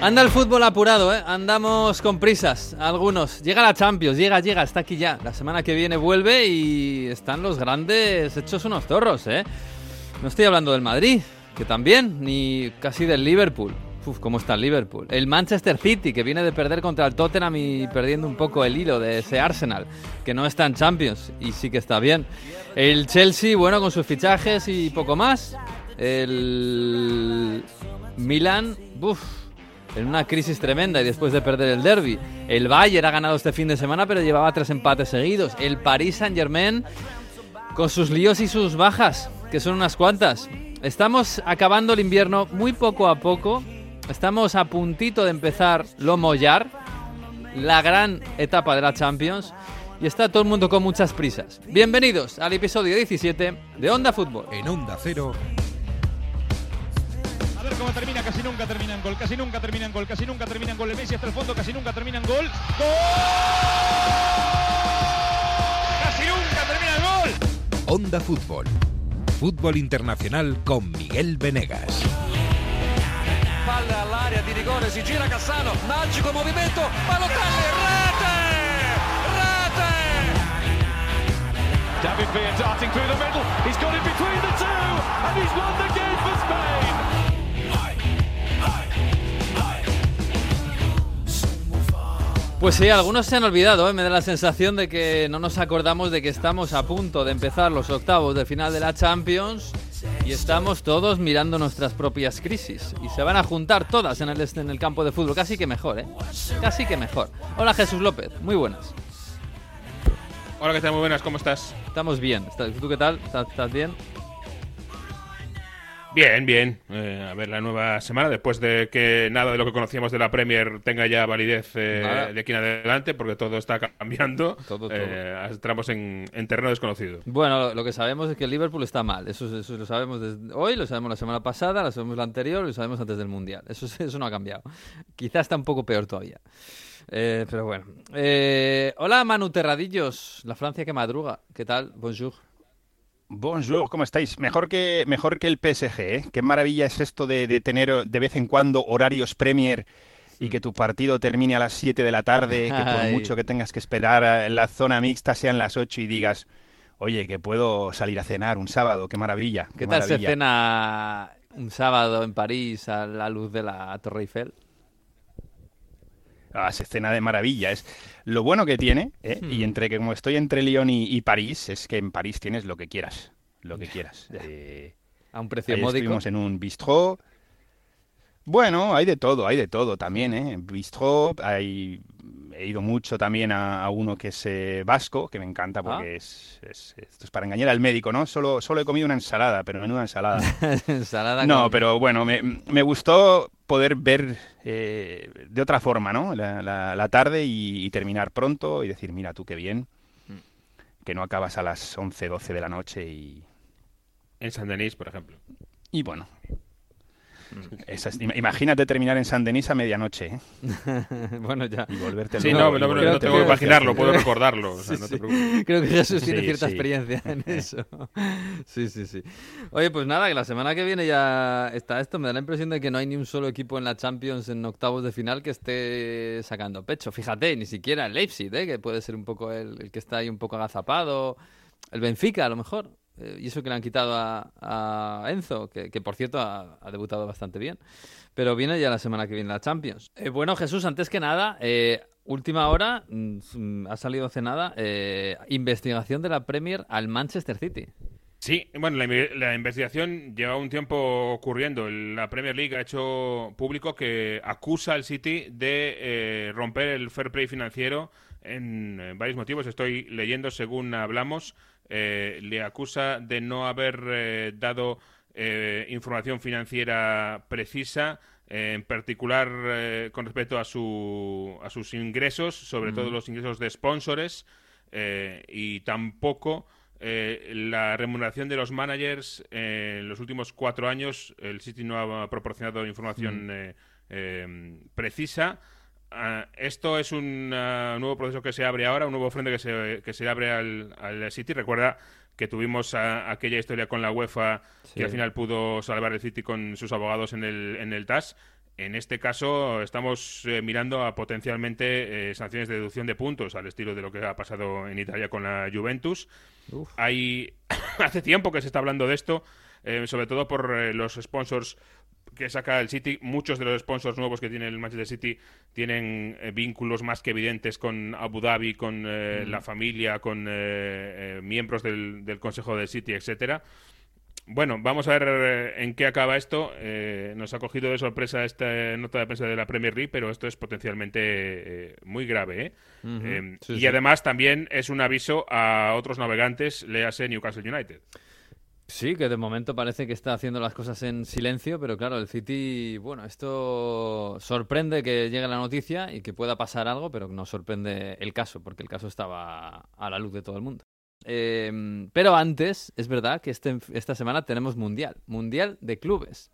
Anda el fútbol apurado, ¿eh? Andamos con prisas, algunos. Llega la Champions, llega, llega, está aquí ya. La semana que viene vuelve y están los grandes hechos unos zorros, ¿eh? No estoy hablando del Madrid, que también, ni casi del Liverpool. Uf, ¿cómo está el Liverpool? El Manchester City, que viene de perder contra el Tottenham y perdiendo un poco el hilo de ese Arsenal, que no está en Champions y sí que está bien. El Chelsea, bueno, con sus fichajes y poco más. El Milan, uff, en una crisis tremenda y después de perder el derby. El Bayern ha ganado este fin de semana, pero llevaba tres empates seguidos. El Paris Saint-Germain con sus líos y sus bajas, que son unas cuantas. Estamos acabando el invierno muy poco a poco. Estamos a puntito de empezar lo Mollar, la gran etapa de la Champions. Y está todo el mundo con muchas prisas. Bienvenidos al episodio 17 de Onda Fútbol. En Onda Cero. Ver cómo termina, casi nunca termina en gol, casi nunca termina en gol, casi nunca termina en gol. El Messi hasta el fondo, casi nunca termina en gol. ¡Gol! ¡Casi nunca termina en gol! Onda Fútbol. Fútbol internacional con Miguel Venegas. Palla all'area di rigore, si gira Cassano, magico movimento, Balotelli, rete! Rete! David Villa darting through the middle. He's got it between the two, and he's won Pues sí, algunos se han olvidado, ¿eh? me da la sensación de que no nos acordamos de que estamos a punto de empezar los octavos de final de la Champions y estamos todos mirando nuestras propias crisis y se van a juntar todas en el, en el campo de fútbol, casi que mejor, ¿eh? Casi que mejor. Hola Jesús López, muy buenas. Hola, ¿qué tal? Muy buenas, ¿cómo estás? Estamos bien. ¿Estás- ¿Tú qué tal? ¿Estás, estás bien? Bien, bien. Eh, a ver, la nueva semana, después de que nada de lo que conocíamos de la Premier tenga ya validez eh, de aquí en adelante, porque todo está cambiando, Todo, todo. eh, entramos en, en terreno desconocido. Bueno, lo, que sabemos es que el Liverpool está mal. Eso, eso lo sabemos desde hoy, lo sabemos la semana pasada, lo sabemos la anterior, lo sabemos antes del Mundial. Eso, eso no ha cambiado. Quizás está un poco peor todavía. Eh, pero bueno. Hola Manu Terradillos, la Francia que madruga. ¿Qué tal? Bonjour. Bonjour, ¿cómo estáis? Mejor que, mejor que el PSG, ¿eh? Qué maravilla es esto de, de tener de vez en cuando horarios Premier y que tu partido termine a las 7 de la tarde, que por mucho que tengas que esperar en la zona mixta sean las 8 y digas, oye, que puedo salir a cenar un sábado, qué maravilla. ¿Qué tal se maravilla. cena un sábado en París a la luz de la Torre Eiffel? Ah, se cena de maravilla. Es lo bueno que tiene, ¿eh? Hmm. y entre que como estoy entre Lyon y, y París, es que en París tienes lo que quieras, lo que quieras. Eh, A un precio módico. estuvimos en un bistró. Bueno, hay de todo, hay de todo también, ¿eh? Bistró, hay... he ido mucho también a, a uno que es eh, vasco, que me encanta porque Ah. es, es- esto es para engañar al médico, ¿no? Solo, solo he comido una ensalada, pero menuda ensalada. Ensalada No, con- pero bueno, me, me gustó poder ver eh, de otra forma, ¿no? La, la- la tarde y, y terminar pronto y decir, mira tú qué bien, que no acabas a las 11, 12 de la noche y, En San Denis, por ejemplo. y bueno. im- imagínate terminar en San Denis a medianoche ¿eh? bueno, ya. y volverte Sí, luego, no, no, no, tengo que imaginarlo, puedo recordarlo. o sea, Sí, no sí. te preocupes. Creo que Jesús tiene Sí, cierta sí. experiencia en eso. Sí, sí, sí. Oye, pues nada, que la semana que viene ya está esto. Me da la impresión de que no hay ni un solo equipo en la Champions en octavos de final que esté sacando pecho. Fíjate, ni siquiera el Leipzig, ¿eh? que puede ser un poco el, el que está ahí un poco agazapado. El Benfica, a lo mejor. Eh, y eso que le han quitado a, a Enzo, que, que por cierto ha, ha debutado bastante bien. Pero viene ya la semana que viene la Champions. Eh, bueno, Jesús, antes que nada, eh, última hora, mm, ha salido hace nada, eh, investigación de la Premier al Manchester City. Sí, bueno, la, la investigación lleva un tiempo ocurriendo. La Premier League ha hecho público que acusa al City de eh, romper el fair play financiero en, eh, varios motivos. Estoy leyendo según hablamos. Eh, le acusa de no haber eh, dado eh, información financiera precisa, eh, en particular eh, con respecto a, su, a sus ingresos, sobre todo los ingresos de sponsores, y tampoco la remuneración de los managers en los últimos cuatro años. El City no ha proporcionado información precisa. Ah, esto es un ah, nuevo proceso que se abre ahora, un nuevo frente que se, que se abre al, al City. Recuerda que tuvimos ah, aquella historia con la UEFA Sí. que al final pudo salvar el City con sus abogados en el, en el TAS. En este caso estamos eh, mirando a potencialmente eh, sanciones de deducción de puntos al estilo de lo que ha pasado en Italia con la Juventus. Hay hace tiempo que se está hablando de esto, eh, sobre todo por los sponsors que saca el City. Muchos de los sponsors nuevos que tiene el Manchester City tienen vínculos más que evidentes con Abu Dhabi, con la familia, con miembros del, del Consejo del City, etcétera. Bueno, vamos a ver eh, en qué acaba esto. Eh, nos ha cogido de sorpresa esta nota de prensa de la Premier League, pero esto es potencialmente eh, muy grave. Y además también es un aviso a otros navegantes, léase Newcastle United. Sí, que de momento parece que está haciendo las cosas en silencio, pero claro, el City, bueno, esto sorprende que llegue la noticia y que pueda pasar algo, pero no sorprende el caso, porque el caso estaba a la luz de todo el mundo. Em, pero antes, es verdad que este, esta semana tenemos Mundial, Mundial de Clubes.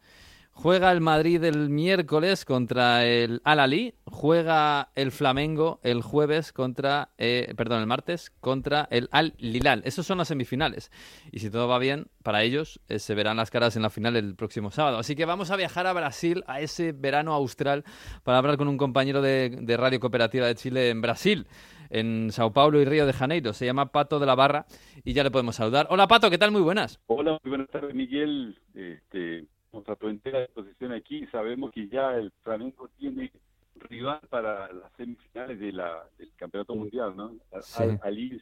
Juega el Madrid el miércoles contra el Al-Ali, juega el Flamengo el jueves contra, eh, perdón, el martes contra el Al-Lilal. Esos son las semifinales. Y si todo va bien, para ellos eh, se verán las caras en la final el próximo sábado. Así que vamos a viajar a Brasil, a ese verano austral, para hablar con un compañero de, de Radio Cooperativa de Chile en Brasil en Sao Paulo y Río de Janeiro. Se llama Pato de la Barra y ya le podemos saludar. Hola Pato, ¿qué tal? Muy buenas. Hola, muy buenas tardes Miguel. Este, tu entera disposición aquí. Sabemos que ya el Flamengo tiene rival para las semifinales de la, del Campeonato Mundial, ¿no? Al, Ali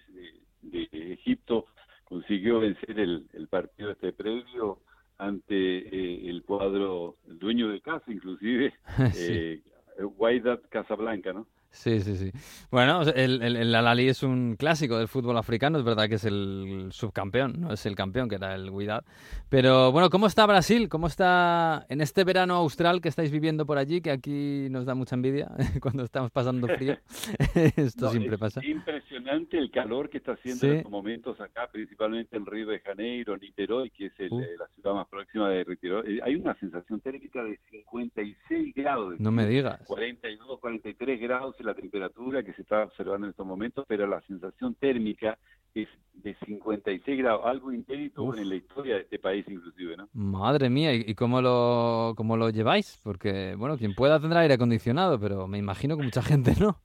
de, Egipto consiguió vencer el, partido este previo ante eh, el cuadro el dueño de casa, inclusive, eh, Wydad Casablanca, ¿no? Sí, sí, sí. Bueno, el, el, el Alali es un clásico del fútbol africano, es verdad que es el subcampeón, no es el campeón, que era el Guidad. Pero bueno, ¿cómo está Brasil? ¿Cómo está en este verano austral que estáis viviendo por allí, que aquí nos da mucha envidia cuando estamos pasando frío? Esto siempre pasa. Es impresionante el calor que está haciendo en estos momentos acá, principalmente en Río de Janeiro, Niterói, que es uh. la ciudad más próxima de Niterói. Eh, hay una sensación térmica de 56 grados. No me digas. 42, 43 grados la temperatura que se está observando en estos momentos, pero la sensación térmica es de 56 grados, algo inédito en la historia de este país inclusive, ¿no? Madre mía, ¿y cómo lo, cómo lo lleváis? Porque, bueno, quien pueda tendrá aire acondicionado, pero me imagino que mucha gente no.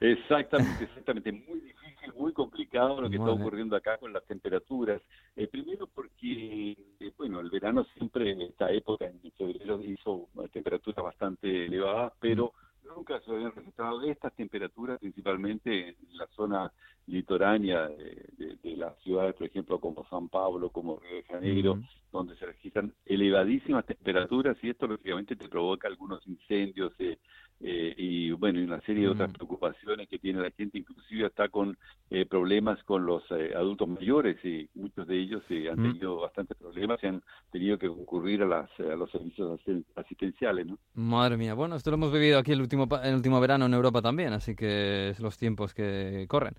Exactamente, exactamente. Muy difícil, muy complicado lo que está ocurriendo acá con las temperaturas. Eh, primero porque, eh, bueno, el verano siempre en esta época, en febrero, hizo temperaturas bastante elevadas, pero nunca se habían registrado estas temperaturas, principalmente en la zona litoránea de, las ciudades, por ejemplo, como San Pablo, como Río de Janeiro, donde se registran elevadísimas temperaturas y esto lógicamente te provoca algunos incendios eh, eh, y bueno, y una serie de otras preocupaciones que tiene la gente, inclusive está con eh, problemas con los adultos mayores y muchos de ellos han tenido bastantes problemas y han tenido que concurrir a, las, a los servicios asistenciales. ¿no? Madre mía, bueno, esto lo hemos vivido aquí el último, el último verano en Europa también, así que es los tiempos que corren.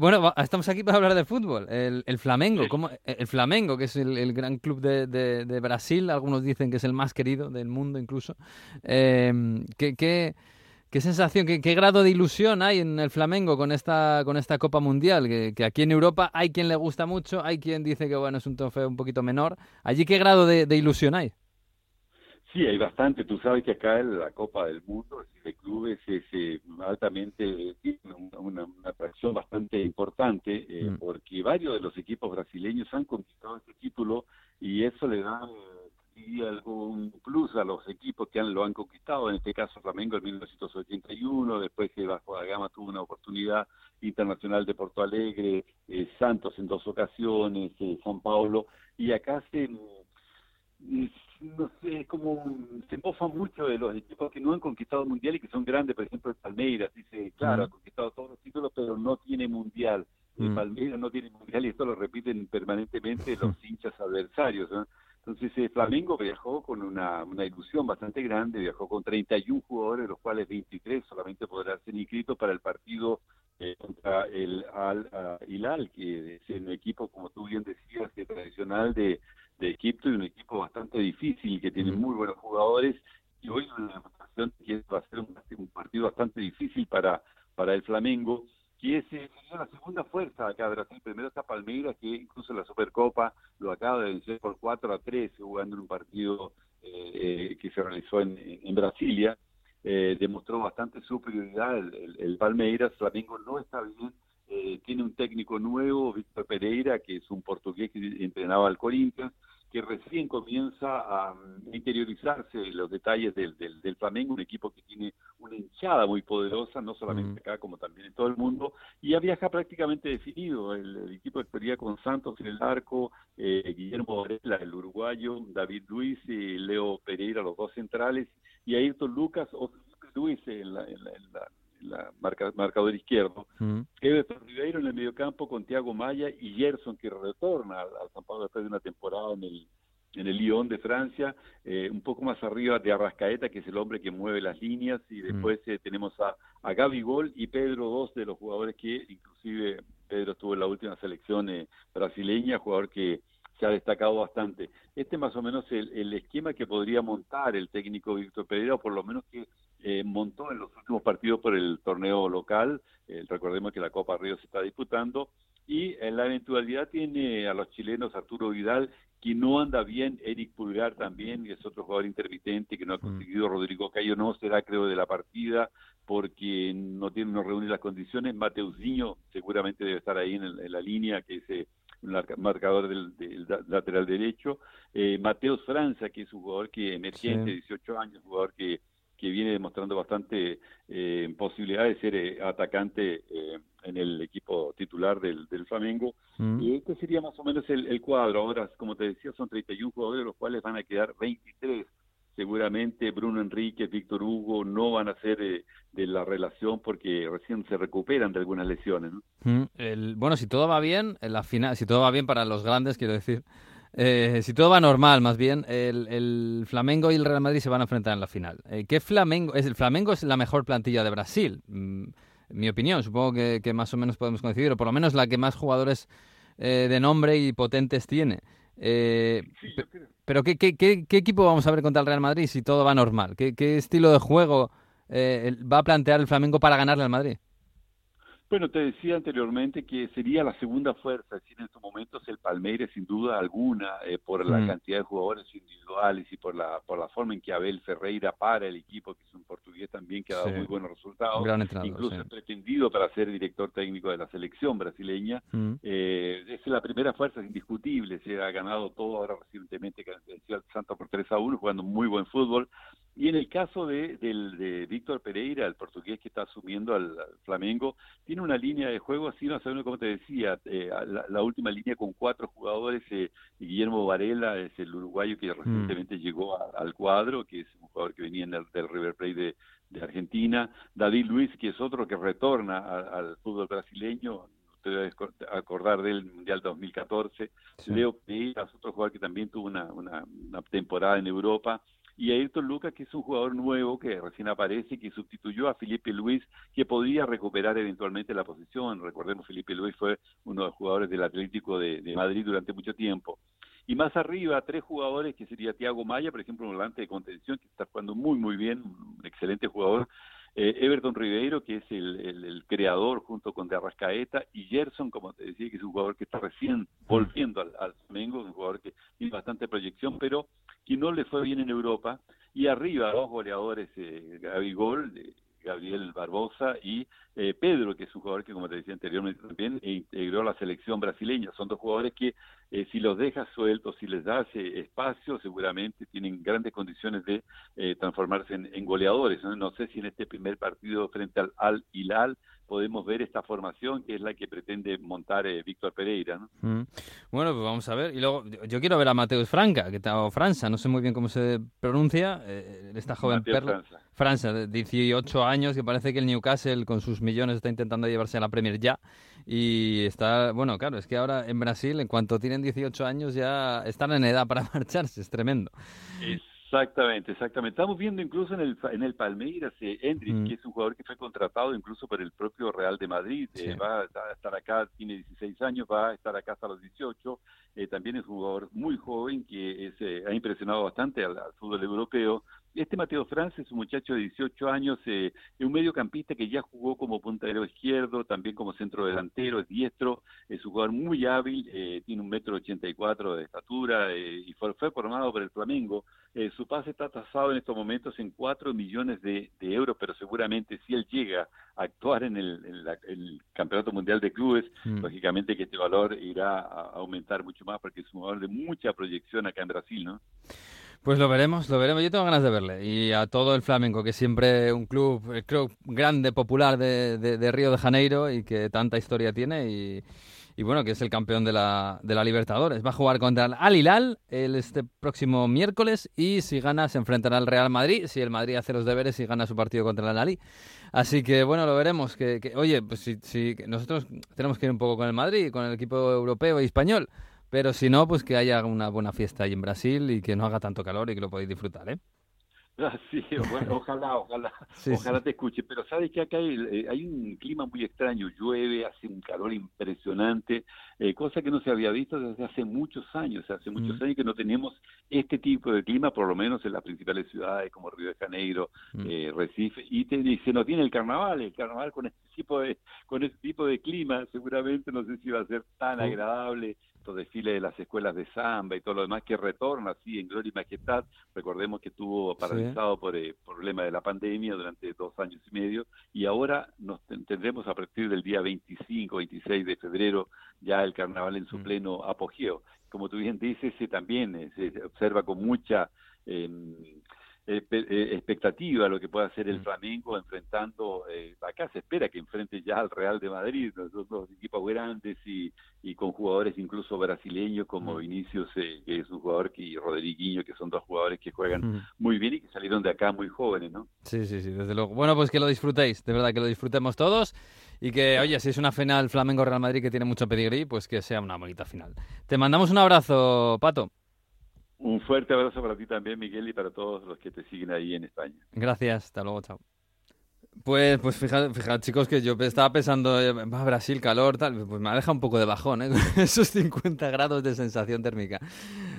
bueno, estamos aquí para hablar de fútbol. El, el Flamengo, ¿cómo, el Flamengo, que es el, gran club de, de, Brasil, algunos dicen que es el más querido del mundo incluso. Eh, ¿qué, qué, qué, sensación, qué, qué, grado de ilusión hay en el Flamengo con esta, con esta Copa Mundial? Que, que, aquí en Europa hay quien le gusta mucho, hay quien dice que bueno es un trofeo un poquito menor. ¿Allí qué grado de, de ilusión hay? Sí, hay bastante. Tú sabes que acá en la Copa del Mundo de clubes es eh, altamente, tiene una, atracción bastante importante eh, mm. porque varios de los equipos brasileños han conquistado este título y eso le da algún plus a los equipos que han, lo han conquistado, en este caso Flamengo en 1981, después que bajo la gama tuvo una oportunidad internacional de Porto Alegre, eh, Santos en dos ocasiones, San Paulo, y acá se no sé, como se mofa mucho de los equipos que no han conquistado mundial y que son grandes, por ejemplo, el Palmeiras, dice, claro, ha conquistado todos los títulos, pero no tiene mundial. El Palmeiras no tiene mundial y esto lo repiten permanentemente los hinchas adversarios. Entonces, eh, Flamengo viajó con una, una ilusión bastante grande, viajó con 31 jugadores, de los cuales 23 solamente podrán ser inscritos para el partido eh, contra el Al Hilal, que es un equipo, como tú bien decías, que tradicional de de Egipto y un equipo bastante difícil que tiene muy buenos jugadores. Y hoy una demostración que va a ser un, partido bastante difícil para, para el Flamengo que es eh, la segunda fuerza acá de Brasil. Primero está Palmeiras, que incluso la Supercopa lo acaba de vencer por 4 a 3, jugando en un partido que se realizó en, en Brasilia, demostró bastante superioridad el, el, Palmeiras, Flamengo no está bien, tiene un técnico nuevo, Víctor Pereira, que es un portugués que entrenaba al Corinthians, que recién comienza a mm, interiorizarse los detalles del, del, Flamengo, un equipo que tiene una hinchada muy poderosa, no solamente acá como también en todo el mundo, y ya viaja prácticamente definido. El, equipo estaría con Santos en el arco, eh, Guillermo Varela, el uruguayo, David Luis y Leo Pereira, los dos centrales, y Ayrton Lucas o Luis en la, en la la marca, marcador izquierdo. Mm. Everton Ribeiro en el mediocampo con Thiago Maya y Gerson que retorna al, San Pablo después de una temporada en el en el Lyon de Francia, eh, un poco más arriba de Arrascaeta, que es el hombre que mueve las líneas, y después eh, tenemos a, a Gaby Gol y Pedro, dos de los jugadores que inclusive Pedro estuvo en la última selección eh, brasileña, jugador que se ha destacado bastante. Este más o menos el, el esquema que podría montar el técnico Víctor Pereira, o por lo menos que eh, montó en los últimos partidos por el torneo local. Eh, recordemos que la Copa Río se está disputando. Y en la eventualidad tiene a los chilenos Arturo Vidal, que no anda bien, Eric Pulgar también, que es otro jugador intermitente que no ha mm. conseguido, Rodrigo Cayo no será creo de la partida porque no tiene, no reúne las condiciones, Mateusinho seguramente debe estar ahí en, la línea, que es eh, un marcador del, lateral derecho, eh, Mateus Franza, que es un jugador que emergente, 18 años, jugador que que viene demostrando bastante eh, posibilidad de ser eh, atacante eh, en el equipo titular del, del Flamengo. Mm. Y este sería más o menos el, cuadro. Ahora, como te decía, son 31 jugadores, los cuales van a quedar 23. Seguramente Bruno Enrique, Víctor Hugo no van a ser de la relación porque recién se recuperan de algunas lesiones. Mm. El, bueno, si todo va bien, en la final, si todo va bien para los grandes, quiero decir, eh, si todo va normal, más bien, el, Flamengo y el Real Madrid se van a enfrentar en la final. Eh, ¿Qué Flamengo? Es, el Flamengo es la mejor plantilla de Brasil, mm, mi opinión. Supongo que, más o menos podemos coincidir, o por lo menos la que más jugadores eh, de nombre y potentes tiene. pero ¿qué, qué, qué, equipo vamos a ver contra el Real Madrid si todo va normal? ¿Qué, estilo de juego va a plantear el Flamengo para ganarle al Madrid? Bueno, te decía anteriormente que sería la segunda fuerza, es decir, en estos momentos el Palmeiras sin duda alguna, eh, por la mm. cantidad de jugadores individuales y por la por la forma en que Abel Ferreira para el equipo, que es un portugués también que ha dado muy buenos resultados, incluso pretendido para ser director técnico de la selección brasileña. Mm. Eh, es la primera fuerza, es indiscutible, se ha ganado todo ahora recientemente, que venció al Santa por 3 a 1, jugando muy buen fútbol. Y en el caso de, de Víctor Pereira, el portugués que está asumiendo al, Flamengo, tiene una línea de juego así, no sabemos como te decía, eh, la, última línea con cuatro jugadores, eh, Guillermo Varela es el uruguayo que mm. recientemente llegó al cuadro, que es un jugador que venía del, River Plate de, Argentina, David Luis, que es otro que retorna al fútbol brasileño, usted debe acordar del Mundial 2014, Leo Pereira, otro jugador que también tuvo una, una temporada en Europa, y Ayrton Lucas, que es un jugador nuevo que recién aparece, que sustituyó a Felipe Luis, que podría recuperar eventualmente la posición. Recordemos, Felipe Luis fue uno de los jugadores del Atlético de, Madrid durante mucho tiempo. Y más arriba, tres jugadores, que sería Tiago Maya, por ejemplo, un volante de contención, que está jugando muy, muy bien, un excelente jugador. Eh, Everton Ribeiro, que es el, creador junto con De Arrascaeta, y Gerson, como te decía, que es un jugador que está recién volviendo al, al Flamengo, un jugador que tiene bastante proyección, pero que no le fue bien en Europa, y arriba dos goleadores, eh, Gabigol, Gabriel Barbosa y eh, Pedro, que es un jugador que, como te decía anteriormente, también integró la selección brasileña. Son dos jugadores que, eh, si los dejas sueltos, si les das eh, espacio, seguramente tienen grandes condiciones de transformarse en, goleadores. ¿no? sé si en este primer partido frente al Al Hilal podemos ver esta formación que es la que pretende montar eh, Víctor Pereira. ¿no? Mm. Bueno, pues vamos a ver. Y luego yo quiero ver a Mateus Franca, que está, o Franza, no sé muy bien cómo se pronuncia, eh, esta joven perla. Franza. de 18 años, que parece que el Newcastle con sus millones está intentando llevarse a la Premier ya. Y está, bueno, claro, es que ahora en Brasil, en cuanto tienen 18 años, ya están en edad para marcharse, es tremendo. Exactamente, exactamente. Estamos viendo incluso en el, en el Palmeiras, eh, mm. que es un jugador que fue contratado incluso por el propio Real de Madrid, eh, va a estar acá, tiene 16 años, va a estar acá hasta los 18, eh, también es un jugador muy joven que eh, ha impresionado bastante al, fútbol europeo, este Mateo Franz es un muchacho de 18 años, eh, un mediocampista que ya jugó como puntero izquierdo, también como centro delantero, es diestro, es un jugador muy hábil, eh, tiene un metro ochenta y cuatro de estatura eh, y fue, fue, formado por el Flamengo. Eh, su pase está tasado en estos momentos en 4 millones de, de euros, pero seguramente si él llega a actuar en el, en la, el Campeonato Mundial de Clubes, mm. lógicamente que este valor irá a aumentar mucho más porque es un jugador de mucha proyección acá en Brasil, ¿no? Pues lo veremos, lo veremos. Yo tengo ganas de verle. Y a todo el Flamengo, que siempre un club, creo, grande, popular de, de, de Río de Janeiro y que tanta historia tiene. Y, bueno, que es el campeón de la, de la Libertadores. Va a jugar contra el Al Hilal el, este próximo miércoles y si gana se enfrentará al Real Madrid. Si el Madrid hace los deberes y gana su partido contra el Al Así que bueno, lo veremos. Que oye, pues si, si, nosotros tenemos que ir un poco con el Madrid, con el equipo europeo y español. Pero si no, pues que haya una buena fiesta ahí en Brasil y que no haga tanto calor y que lo podáis disfrutar, ¿eh? Ah, sí, bueno, ojalá, ojalá, sí, ojalá sí. te escuche. Pero sabes que acá hay, eh, hay, un clima muy extraño, llueve, hace un calor impresionante, eh, cosa que no se había visto desde hace muchos años, hace muchos mm. años que no tenemos este tipo de clima, por lo menos en las principales ciudades como Río de Janeiro, mm. eh, Recife, y, te, y se nos tiene el carnaval, el carnaval con este tipo de, con este tipo de clima, seguramente no sé si va a ser tan agradable desfile de las escuelas de samba y todo lo demás que retorna así en gloria y majestad. Recordemos que estuvo paralizado sí. por el problema de la pandemia durante dos años y medio y ahora nos tendremos a partir del día 25, 26 de febrero ya el carnaval en su mm. pleno apogeo. Como tú bien dices, también eh, se observa con mucha... Eh, expectativa lo que pueda hacer el Flamengo enfrentando, eh, acá se espera que enfrente ya al Real de Madrid, dos, dos equipos grandes y, y, con jugadores incluso brasileños como mm. Vinicius, eh, que es un jugador, que, y Rodriguinho, que son dos jugadores que juegan mm. muy bien y que salieron de acá muy jóvenes, ¿no? Sí, sí, sí, desde luego. Bueno, pues que lo disfrutéis, de verdad que lo disfrutemos todos y que, oye, si es una final Flamengo-Real Madrid que tiene mucho pedigrí, pues que sea una bonita final. Te mandamos un abrazo, Pato. Un fuerte abrazo para ti también, Miguel, y para todos los que te siguen ahí en España. Gracias, hasta luego, chao. Pues, pues fíjate, fíjate, chicos, que yo estaba pensando, eh, va Brasil, calor, tal, pues me ha dejado un poco de bajón, ¿eh? Esos 50 grados de sensación térmica.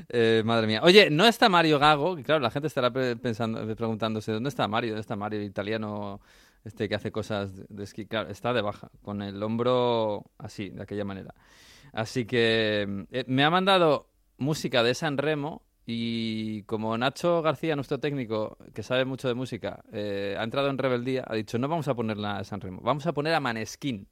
Eh, madre mía. Oye, no está Mario Gago, que claro, la gente estará pensando, preguntándose, ¿dónde está Mario? ¿Dónde está Mario, el italiano este que hace cosas de esquí? Claro, está de baja, con el hombro así, de aquella manera. Así que eh, me ha mandado música de San Remo y como Nacho García, nuestro técnico, que sabe mucho de música, eh, ha entrado en rebeldía, ha dicho, no vamos a poner la de San Remo, vamos a poner a Maneskin.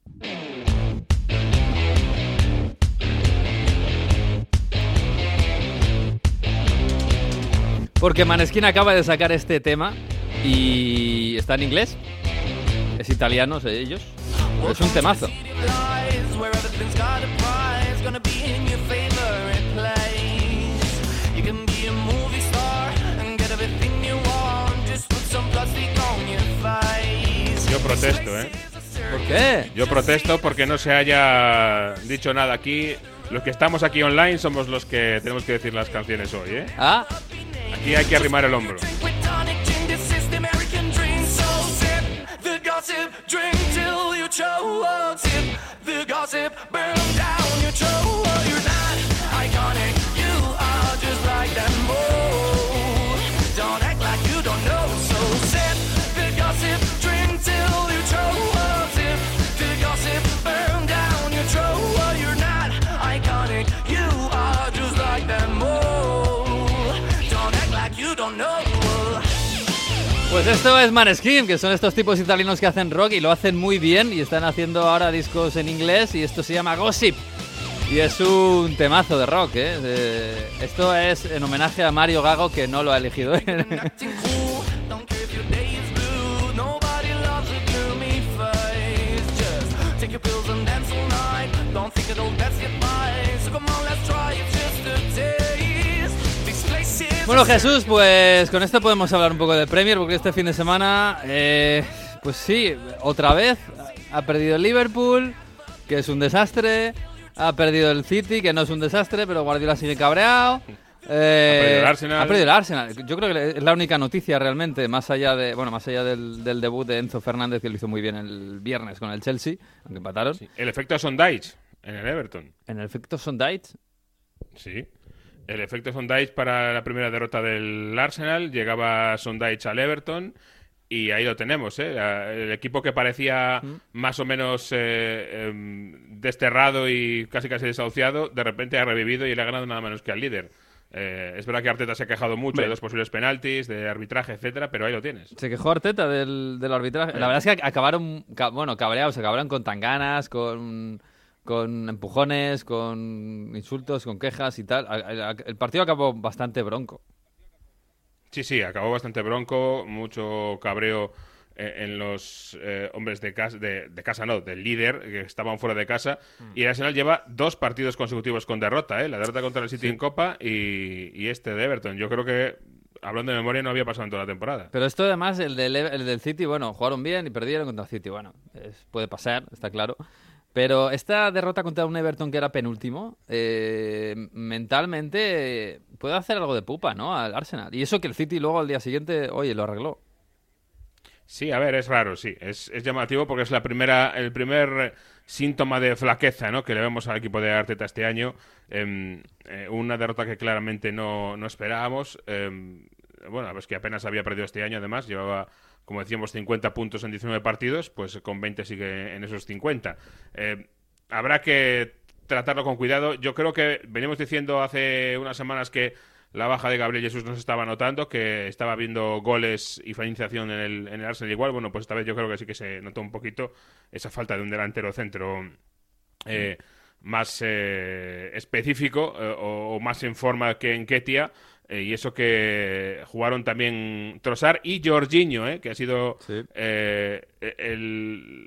Porque Maneskin acaba de sacar este tema y está en inglés, es italiano, sé ellos, es un temazo. Yo protesto, ¿eh? ¿Por qué? Yo protesto porque no se haya dicho nada aquí. Los que estamos aquí online somos los que tenemos que decir las canciones hoy, ¿eh? Ah. Aquí hay que arrimar el hombro. Pues esto es Maneskin, que son estos tipos italianos que hacen rock y lo hacen muy bien y están haciendo ahora discos en inglés y esto se llama Gossip. Y es un temazo de rock, ¿eh? esto es en homenaje a Mario Gago, que no lo ha elegido. Bueno, Jesús, pues con esto podemos hablar un poco de Premier, porque este fin de semana, eh, pues sí, otra vez ha perdido el Liverpool, que es un desastre, ha perdido el City, que no es un desastre, pero Guardiola sigue cabreado. Eh, ha perdido el Arsenal. Ha perdido el Arsenal. Yo creo que es la única noticia realmente, más allá de bueno, más allá del, del debut de Enzo Fernández, que lo hizo muy bien el viernes con el Chelsea, aunque empataron. Sí. El efecto Sondage en el Everton. ¿En el efecto Sondage? Sí. El efecto Sondage para la primera derrota del Arsenal, llegaba Sondage al Everton y ahí lo tenemos, ¿eh? el equipo que parecía más o menos eh, em, desterrado y casi casi desahuciado, de repente ha revivido y le ha ganado nada menos que al líder. Eh, es verdad que Arteta se ha quejado mucho de los posibles penaltis, de arbitraje, etcétera, pero ahí lo tienes. Se quejó Arteta del, del arbitraje. La verdad es que acabaron, bueno, cabreados, acabaron con tanganas, con, con empujones, con insultos, con quejas y tal. El partido acabó bastante bronco. Sí, sí, acabó bastante bronco, mucho cabreo eh, en los eh, hombres de casa, de, casa no, del líder, que estaban fuera de casa. Mm. Y el Arsenal lleva dos partidos consecutivos con derrota, ¿eh? la derrota contra el City en Copa y, este de Everton. Yo creo que, hablando de memoria, no había pasado en toda la temporada. Pero esto además, el del, el del City, bueno, jugaron bien y perdieron contra el City. Bueno, puede pasar, está claro. Pero esta derrota contra un Everton que era penúltimo, eh, mentalmente puede hacer algo de pupa, ¿no? Al Arsenal. Y eso que el City luego al día siguiente, oye, lo arregló. Sí, a ver, es raro, sí. Es, llamativo porque es la primera, el primer síntoma de flaqueza ¿no? que le vemos al equipo de Arteta este año. Em, eh, una derrota que claramente no, no esperábamos. Eh, bueno, es que apenas había perdido este año, además. Llevaba como decíamos, 50 puntos en 19 partidos, pues con 20 sigue en esos 50. Eh, habrá que tratarlo con cuidado. Yo creo que venimos diciendo hace unas semanas que la baja de Gabriel Jesús nos estaba notando, que estaba viendo goles y finalización en el, en el Arsenal igual. Bueno, pues esta vez yo creo que sí que se notó un poquito esa falta de un delantero centro eh, más eh, específico o, o, más en forma que en Ketia. Eh, y eso que jugaron también Trossard y Jorginho, eh, que ha sido eh,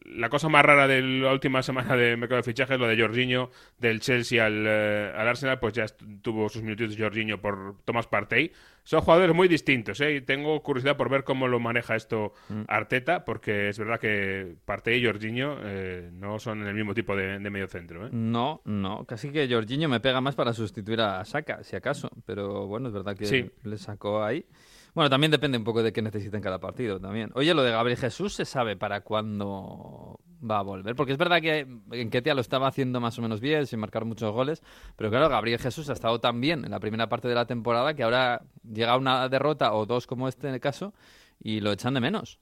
la cosa más rara de la última semana de mercado de fichajes, lo de Jorginho del Chelsea al, al Arsenal, pues ya tuvo sus minutos Jorginho por Thomas Partey son jugadores muy distintos, ¿eh? Y tengo curiosidad por ver cómo lo maneja esto mm. Arteta, porque es verdad que Partey y Jorginho eh, no son el mismo tipo de, medio centro, ¿eh? No, no, casi que Jorginho me pega más para sustituir a Saka, si acaso, pero bueno, es verdad que le sacó ahí. Bueno, también depende un poco de qué necesiten cada partido también. Oye, lo de Gabriel Jesús se sabe para cuándo va a volver, porque es verdad que en Ketia lo estaba haciendo más o menos bien, sin marcar muchos goles, pero claro, Gabriel Jesús ha estado tan bien en la primera parte de la temporada que ahora llega una derrota o dos como este en el caso y lo echan de menos.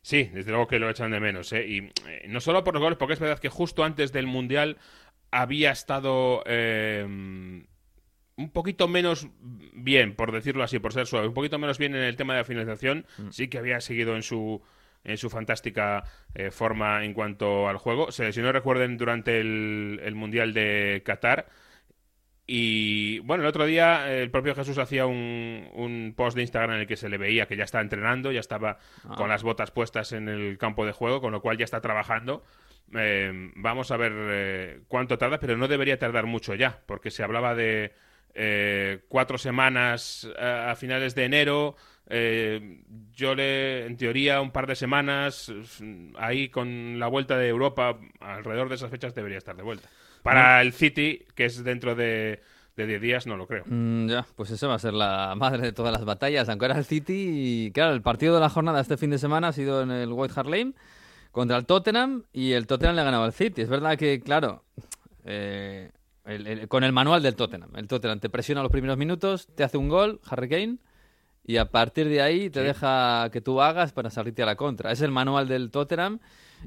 Sí, desde luego que lo echan de menos. ¿eh? Y eh, no solo por los goles, porque es verdad que justo antes del Mundial había estado eh, un poquito menos bien, por decirlo así, por ser suave, un poquito menos bien en el tema de la finalización, mm. sí que había seguido en su en su fantástica eh, forma en cuanto al juego. si no recuerden, durante el, el, Mundial de Qatar. Y bueno, el otro día el propio Jesús hacía un, un, post de Instagram en el que se le veía que ya está entrenando, ya estaba ah. con las botas puestas en el campo de juego, con lo cual ya está trabajando. Eh, vamos a ver eh, cuánto tarda, pero no debería tardar mucho ya, porque se hablaba de eh, cuatro semanas eh, a, finales de enero. Eh, yo le, en teoría, un par de semanas, ahí con la vuelta de Europa, alrededor de esas fechas debería estar de vuelta. Para el City, que es dentro de, de 10 días, no lo creo. Mm, ya, pues eso va a ser la madre de todas las batallas. Aunque era el City, y claro, el partido de la jornada este fin de semana ha sido en el White Hart Lane contra el Tottenham y el Tottenham le ha ganado al City. Es verdad que, claro, eh, con el manual del Tottenham. El Tottenham te presiona los primeros minutos, te hace un gol, Harry Kane, y a partir de ahí te deja que tú hagas para salirte a la contra. Es el manual del Tottenham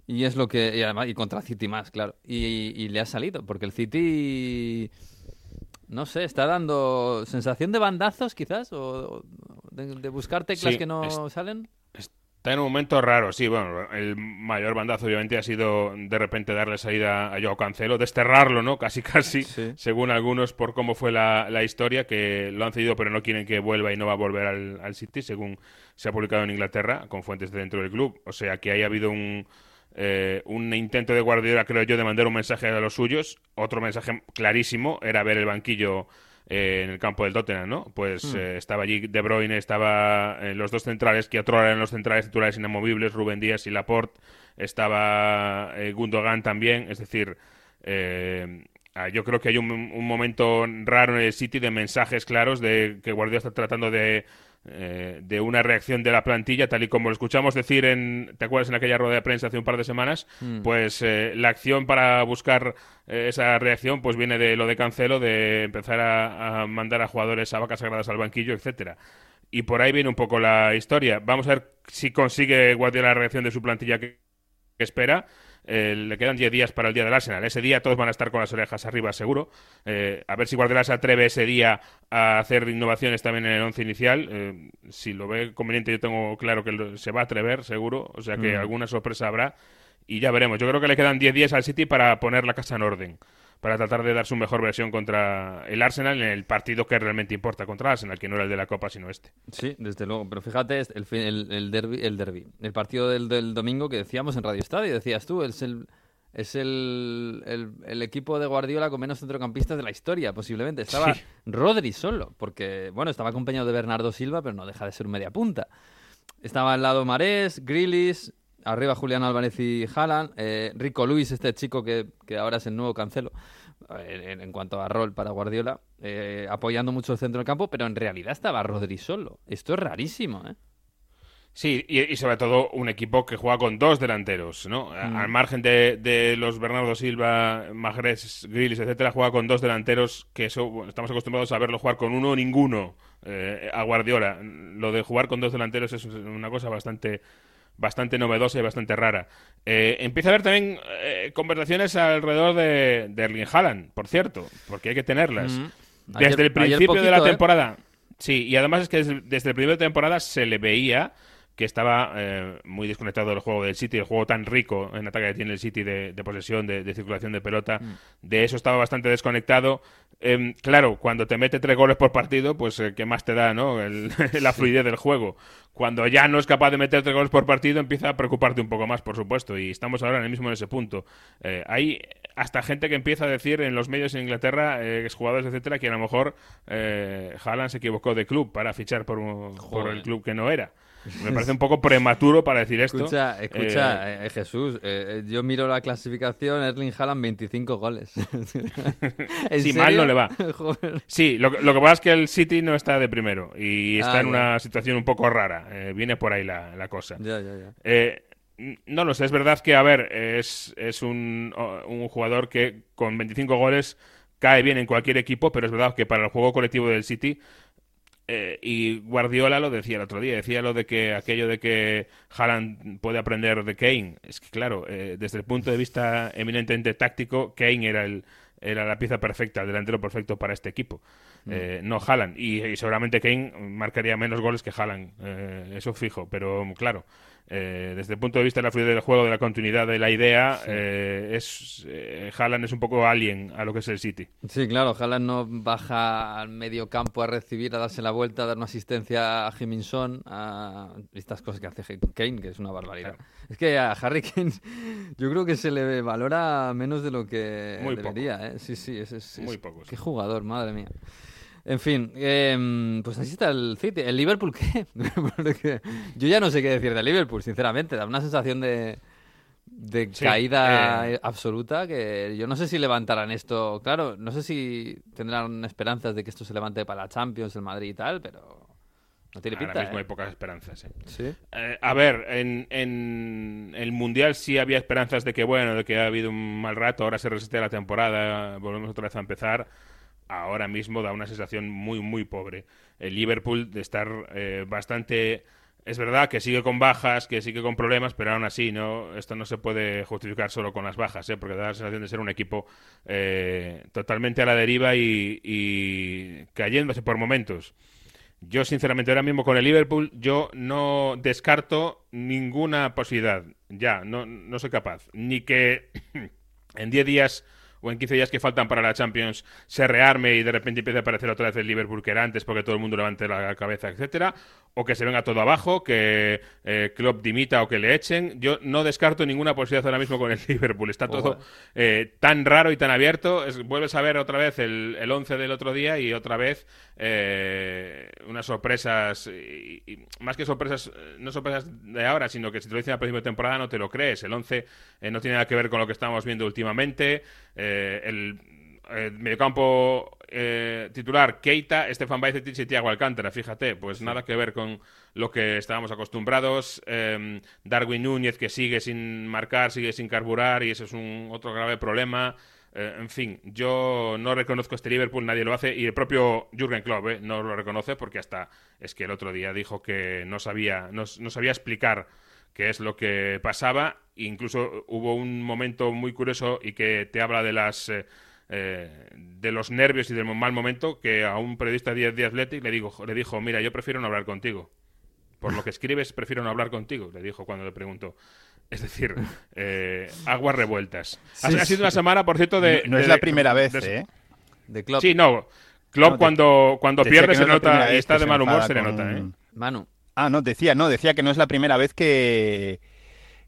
y es lo que. Y además, y contra City más, claro. Y, le ha salido, porque el City. No sé, está dando sensación de bandazos, quizás, o de, buscar teclas que no salen. Está en un momento raro, sí. Bueno, el mayor bandazo obviamente ha sido de repente darle salida a Joao Cancelo, desterrarlo, ¿no? Casi, casi, según algunos, por cómo fue la, historia, que lo han cedido pero no quieren que vuelva y no va a volver al, City, según se ha publicado en Inglaterra, con fuentes de dentro del club. O sea, que haya habido un, eh, un intento de Guardiola, creo yo, de mandar un mensaje a los suyos. Otro mensaje clarísimo era ver el banquillo eh, en el campo del Tottenham, ¿no? Pues hmm. eh, estaba allí De Bruyne, estaba en los dos centrales, que otro eran los centrales titulares inamovibles, Rubén Díaz y Laporte, estaba eh, Gundogan también, es decir, Ah, yo creo que hay un, un, momento raro en el City de mensajes claros de que Guardiola está tratando de, eh, de una reacción de la plantilla, tal y como lo escuchamos decir en, ¿te acuerdas en aquella rueda de prensa hace un par de semanas? Mm. Pues eh, la acción para buscar eh, esa reacción pues viene de lo de Cancelo, de empezar a, mandar a jugadores a vacas sagradas al banquillo, etcétera. Y por ahí viene un poco la historia. Vamos a ver si consigue Guardiola la reacción de su plantilla que espera eh, le quedan 10 días para el día del Arsenal. Ese día todos van a estar con las orejas arriba, seguro. Eh, a ver si Guardiola se atreve ese día a hacer innovaciones también en el once inicial. Eh, si lo ve conveniente, yo tengo claro que se va a atrever, seguro. O sea que mm. alguna sorpresa habrá. Y ya veremos. Yo creo que le quedan 10 días al City para poner la casa en orden para tratar de dar su mejor versión contra el Arsenal en el partido que realmente importa contra el Arsenal, que no era el de la Copa, sino este. Sí, desde luego. Pero fíjate, el, el, el, derby, el derby, el partido del, del, domingo que decíamos en Radio Estadio, decías tú, es el... Es el, el, equipo de Guardiola con menos centrocampistas de la historia, posiblemente. Estaba Rodri solo, porque, bueno, estaba acompañado de Bernardo Silva, pero no deja de ser un media punta. Estaba al lado Marés, Grillis, Arriba Julián Álvarez y Haaland. Eh, Rico Luis, este chico que, ahora es el nuevo cancelo eh, en, cuanto a rol para Guardiola, eh, apoyando mucho el centro del campo, pero en realidad estaba Rodri solo. Esto es rarísimo, ¿eh? Sí, y, sobre todo un equipo que juega con dos delanteros, ¿no? Mm. Al margen de, los Bernardo Silva, Magres, Grillis, etcétera, juega con dos delanteros que eso, estamos acostumbrados a verlo jugar con uno o ninguno a Guardiola. Lo de jugar con dos delanteros es una cosa bastante bastante novedosa y bastante rara. Eh, empieza a haber también eh, conversaciones alrededor de, de Erling Haaland, por cierto, porque hay que tenerlas. Mm. Desde el principio de la ¿eh? temporada. Sí, y además es que desde, desde el principio de temporada se le veía que estaba eh, muy desconectado del juego del City, el juego tan rico en ataque que tiene el City de, posesión, de, circulación de pelota, mm. de eso estaba bastante desconectado. Em, claro, cuando te mete tres goles por partido, pues eh, ¿qué más te da, no? la fluidez del juego. Cuando ya no es capaz de meter tres goles por partido, empieza a preocuparte un poco más, por supuesto, y estamos ahora en el mismo en ese punto. Eh, hay hasta gente que empieza a decir en los medios en Inglaterra, exjugadores, etcétera, que a lo mejor Haaland se equivocó de club para fichar por, por el club que no era. Me parece un poco prematuro para decir esto. Escucha, escucha eh, eh, Jesús, eh, yo miro la clasificación, Erling Haaland 25 goles. sí, mal no le va. sí, lo, lo, que pasa es que el City no está de primero y está ah, en una situación un poco rara. viene por ahí la, la cosa. Ya, ya, ya. no lo sé, es verdad que, a ver, es, es un, un jugador que con 25 goles cae bien en cualquier equipo, pero es verdad que para el juego colectivo del City eh, y Guardiola lo decía el otro día, decía lo de que aquello de que Haaland puede aprender de Kane. Es que claro, eh, desde el punto de vista eminentemente táctico, Kane era el era la pieza perfecta, el delantero perfecto para este equipo. Mm. Eh, no Haaland. Y, seguramente Kane marcaría menos goles que Haaland, eso fijo. Pero claro, eh, desde el punto de vista de la fluidez del juego, de la continuidad de la idea, eh, es eh, Haaland es un poco alien a lo que es el City. Sí, claro, Haaland no baja al medio campo a recibir, a darse la vuelta, a dar una asistencia a Jiminson, a estas cosas que hace Kane, que es una barbaridad. Es que a Harry Kane yo creo que se le valora menos de lo que debería. Sí, sí, es, Muy poco. Qué jugador, madre mía. En fin, em, pues así está el City. ¿El Liverpool qué? yo ya no sé qué decir del Liverpool, sinceramente. Da una sensación de, de caída eh. absoluta que yo no sé si levantarán esto. Claro, no sé si tendrán esperanzas de que esto se levante para la Champions, el Madrid y tal, pero no tiene pinta. Ahora mismo ¿eh? hay pocas esperanzas. ¿eh? ¿Sí? a ver, en, en, el Mundial sí había esperanzas de que, bueno, de que ha habido un mal rato, ahora se resiste la temporada, volvemos otra vez a empezar ahora mismo da una sensación muy, muy pobre. El Liverpool de estar eh, bastante... Es verdad que sigue con bajas, que sigue con problemas, pero aún así, ¿no? Esto no se puede justificar solo con las bajas, ¿eh? porque da la sensación de ser un equipo eh, totalmente a la deriva y, y cayéndose por momentos. Yo, sinceramente, ahora mismo con el Liverpool, yo no descarto ninguna posibilidad. Ya, no, no soy capaz. Ni que en 10 días o en 15 días que faltan para la Champions se rearme y de repente empiece a aparecer otra vez el Liverpool que era antes porque todo el mundo levante la cabeza, etcétera, o que se venga todo abajo, que eh, Klopp dimita o que le echen. Yo no descarto ninguna posibilidad ahora mismo con el Liverpool. Está todo eh, tan raro y tan abierto. vuelves a ver otra vez el, el 11 del otro día y otra vez eh, unas sorpresas, y, más que sorpresas, no sorpresas de ahora, sino que si te lo dicen a principio de temporada no te lo crees. El 11 no tiene nada que ver con lo que estamos viendo últimamente. El eh, mediocampo eh, titular, Keita, Estefan Bajcetic y Thiago Alcántara, fíjate, pues nada que ver con lo que estábamos acostumbrados. Darwin Núñez que sigue sin marcar, sigue sin carburar y eso es un otro grave problema. Eh, en fin, yo no reconozco este Liverpool, nadie lo hace, y el propio Jürgen Klopp eh, no lo reconoce porque hasta es que el otro día dijo que no sabía, no, no sabía explicar qué es lo que pasaba. Incluso hubo un momento muy curioso y que te habla de las eh, eh, de los nervios y del mal momento que a un periodista de Athletic le, digo, le dijo, mira, yo prefiero no hablar contigo. Por lo que escribes, prefiero no hablar contigo, le dijo cuando le preguntó. Es decir, eh, aguas revueltas. ha, ha sido una semana, por cierto, de... No, es de- la primera vez, de- ¿eh? De Klopp. Sí, no. Klopp No, cuando, cuando pierde que no se es nota y está que de mal humor, se le con nota, ¿eh? Manu. Ah, no, decía, no, decía que no es la primera vez que,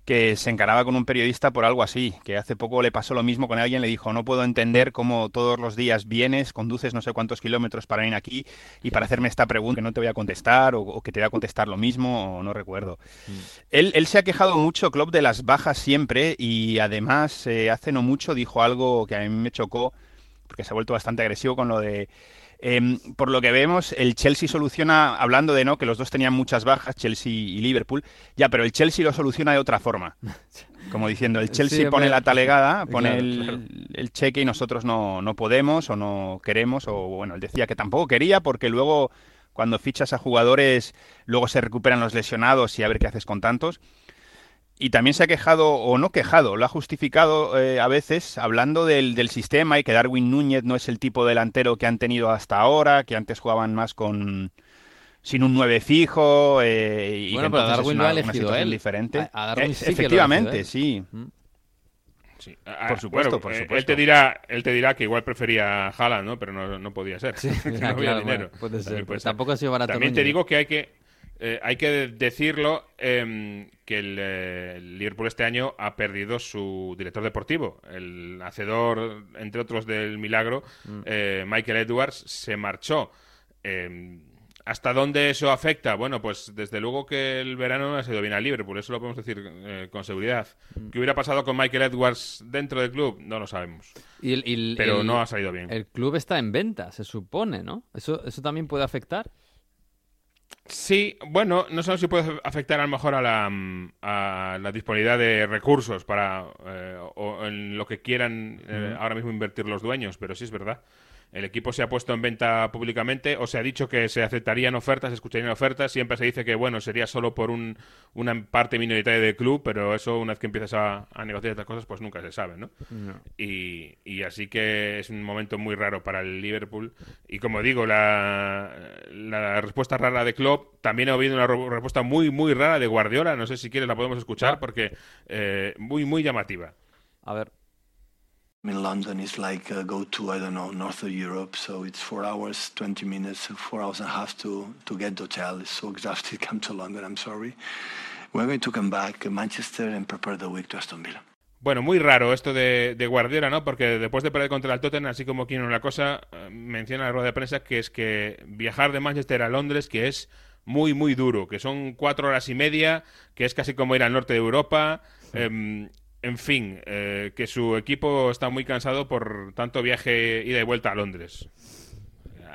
que se encaraba con un periodista por algo así, que hace poco le pasó lo mismo con alguien, le dijo, no puedo entender cómo todos los días vienes, conduces no sé cuántos kilómetros para ir aquí y para hacerme esta pregunta que no te voy a contestar o, o que te voy a contestar lo mismo o no recuerdo. Él, él se ha quejado mucho, Klopp, de las bajas siempre y además eh, hace no mucho dijo algo que a mí me chocó porque se ha vuelto bastante agresivo con lo de Em, por lo que vemos, el Chelsea soluciona, hablando de no, que los dos tenían muchas bajas, Chelsea y Liverpool, ya, pero el Chelsea lo soluciona de otra forma. Como diciendo, el Chelsea Sí, pone la talegada, pone Claro, el, claro. el cheque y nosotros no, no podemos o no queremos, o bueno, él decía que tampoco quería porque luego cuando fichas a jugadores, luego se recuperan los lesionados y a ver qué haces con tantos. Y también se ha quejado, o no quejado, lo ha justificado eh, a veces hablando del, del sistema y que Darwin Núñez no es el tipo de delantero que han tenido hasta ahora, que antes jugaban más con sin un 9 fijo. eh, y Bueno, que pero Darwin lo una- ha elegido situación él. diferente. A- a Darwin Eh, sí que lo ha efectivamente, sí. Sí. Ah, Por supuesto, bueno, por eh, Él supuesto. te dirá, él te dirá que igual prefería Haaland, ¿no? Pero no, no podía ser. Sí, no había dinero. bueno, puede ser, También pero tampoco ha sido barato También te digo que hay que eh, hay que decirlo em, que el, eh, el Liverpool este año ha perdido su director deportivo, el hacedor, entre otros, del milagro, Mm. eh, Michael Edwards, se marchó. Em, ¿Hasta dónde eso afecta? Bueno, pues desde luego que el verano no ha sido bien al Liverpool, eso lo podemos decir eh, con seguridad. Mm. ¿Qué hubiera pasado con Michael Edwards dentro del club? No lo sabemos. Y el- y el- Pero el- no ha salido bien. El club está en venta, se supone, ¿no? ¿Eso, eso también puede afectar? Sí, bueno, no sé si puede afectar a lo mejor a la, mm, a la disponibilidad de recursos para eh, o en lo que quieran eh, ahora mismo invertir los dueños, pero sí es verdad. El equipo se ha puesto en venta públicamente o se ha dicho que se aceptarían ofertas, se escucharían ofertas. Siempre se dice que bueno sería solo por un, una parte minoritaria del club, pero eso una vez que empiezas a, a negociar estas cosas, pues nunca se sabe, ¿no? Y, y así que es un momento muy raro para el Liverpool. Y como digo, la, la respuesta rara de Klopp, también ha habido una re- respuesta muy, muy rara de Guardiola. No sé si quieres la podemos escuchar porque eh, muy, muy llamativa. A ver. In London is like uh, go to I don't know North of Europe, so it's four hours, 20 minutes, four hours and a half to to get the hotel. It's so exhausted. Come to London. I'm sorry. We're going to come back to Manchester and prepare the week to Aston Villa. Bueno, muy raro esto de, de Guardiola, ¿no? Porque después de perder contra el Tottenham, así como quiere la cosa, eh, menciona en la rueda de prensa que es que viajar de Manchester a Londres, que es muy, muy duro, que son cuatro horas y media, que es casi como ir al norte de Europa. em, en fin, eh, que su equipo está muy cansado por tanto viaje ida y vuelta a Londres.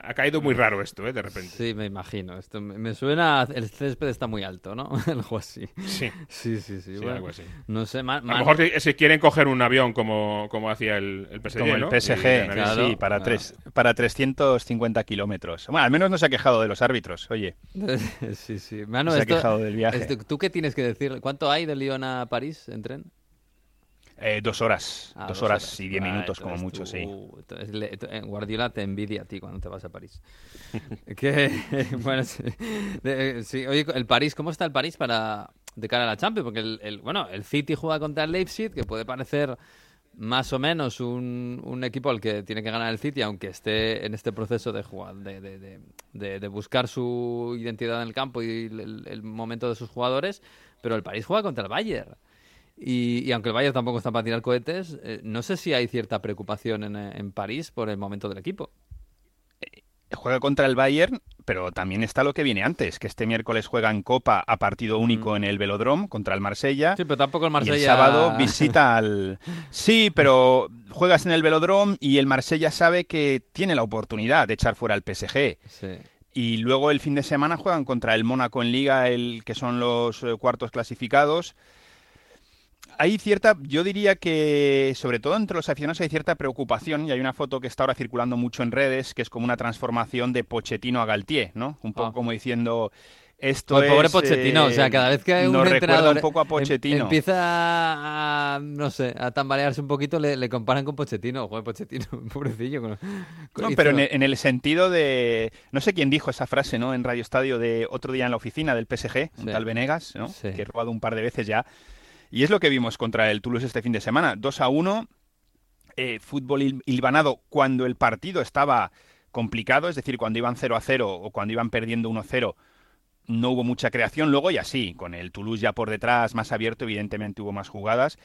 Ha caído muy raro esto, ¿eh? De repente. Sí, me imagino. Esto me suena. El césped está muy alto, ¿no? Algo así. Sí. Sí, sí, sí. Sí, bueno, algo así. No sé, ma- A lo mejor si, si quieren coger un avión como, como hacía el, el PSG, Como el ¿no? PSG, Y. Claro, sí, para, claro. tres, para 350 kilómetros. Bueno, al menos no se ha quejado de los árbitros, oye. sí, sí. Manu, Se ha quejado del viaje. esto- ¿Tú qué tienes que decir? ¿Cuánto hay de Lyon a París en tren? Eh, dos horas, Ah, dos, horas, y diez Ah, minutos como mucho, tú- sí. entonces eh, Guardiola te envidia a ti cuando te vas a París. que, bueno, sí, De- eh, sí, oye, el París, ¿cómo está el París para de cara a la Champions? Porque el, el- bueno, el City juega contra el Leipzig, que puede parecer más o menos un, un equipo al que tiene que ganar el City, aunque esté en este proceso de jugar, de, de- de- de- de buscar su identidad en el campo y el, el momento de sus jugadores, pero el París juega contra el Bayern. Y, y aunque el Bayern tampoco está para tirar cohetes, eh, no sé si hay cierta preocupación en, eh, en París por el momento del equipo. juega contra el Bayern, pero también está lo que viene antes, que este miércoles juega en Copa a partido único en el Velodrome contra el Marsella. Sí, pero tampoco el Y Marsella... el sábado visita al... Sí, pero juegas en el Velodrome y el Marsella sabe que tiene la oportunidad de echar fuera al PSG. Sí. Y luego el fin de semana juegan contra el Mónaco en Liga, el que son los eh, cuartos clasificados. Hay cierta, yo diría que sobre todo entre los aficionados hay cierta preocupación y hay una foto que está ahora circulando mucho en redes que es como una transformación de Pochettino a Galtier, ¿no? Un poco Ah. como diciendo esto Joder, pobre es, Pochettino, o sea, eh, cada vez que un nos recuerda entrenador un poco a em- Pochettino. empieza a, no sé, a tambalearse un poquito, le, le comparan con Pochettino. Joder, Pochettino, pobrecillo. con- con- No, pero en el, en el sentido de. No sé quién dijo esa frase, ¿no? En Radio Estadio de otro día en la oficina del PSG, un Sí. tal Venegas, ¿no? Sí. Que he robado un par de veces ya. Y es lo que vimos contra el Toulouse este fin de semana. 2 a 1. eh, fútbol hil- hilvanado cuando el partido estaba complicado, es decir, cuando iban 0 a 0 o cuando iban perdiendo 1 a 0. No hubo mucha creación, luego y así, con el Toulouse ya por detrás, más abierto, evidentemente hubo más jugadas.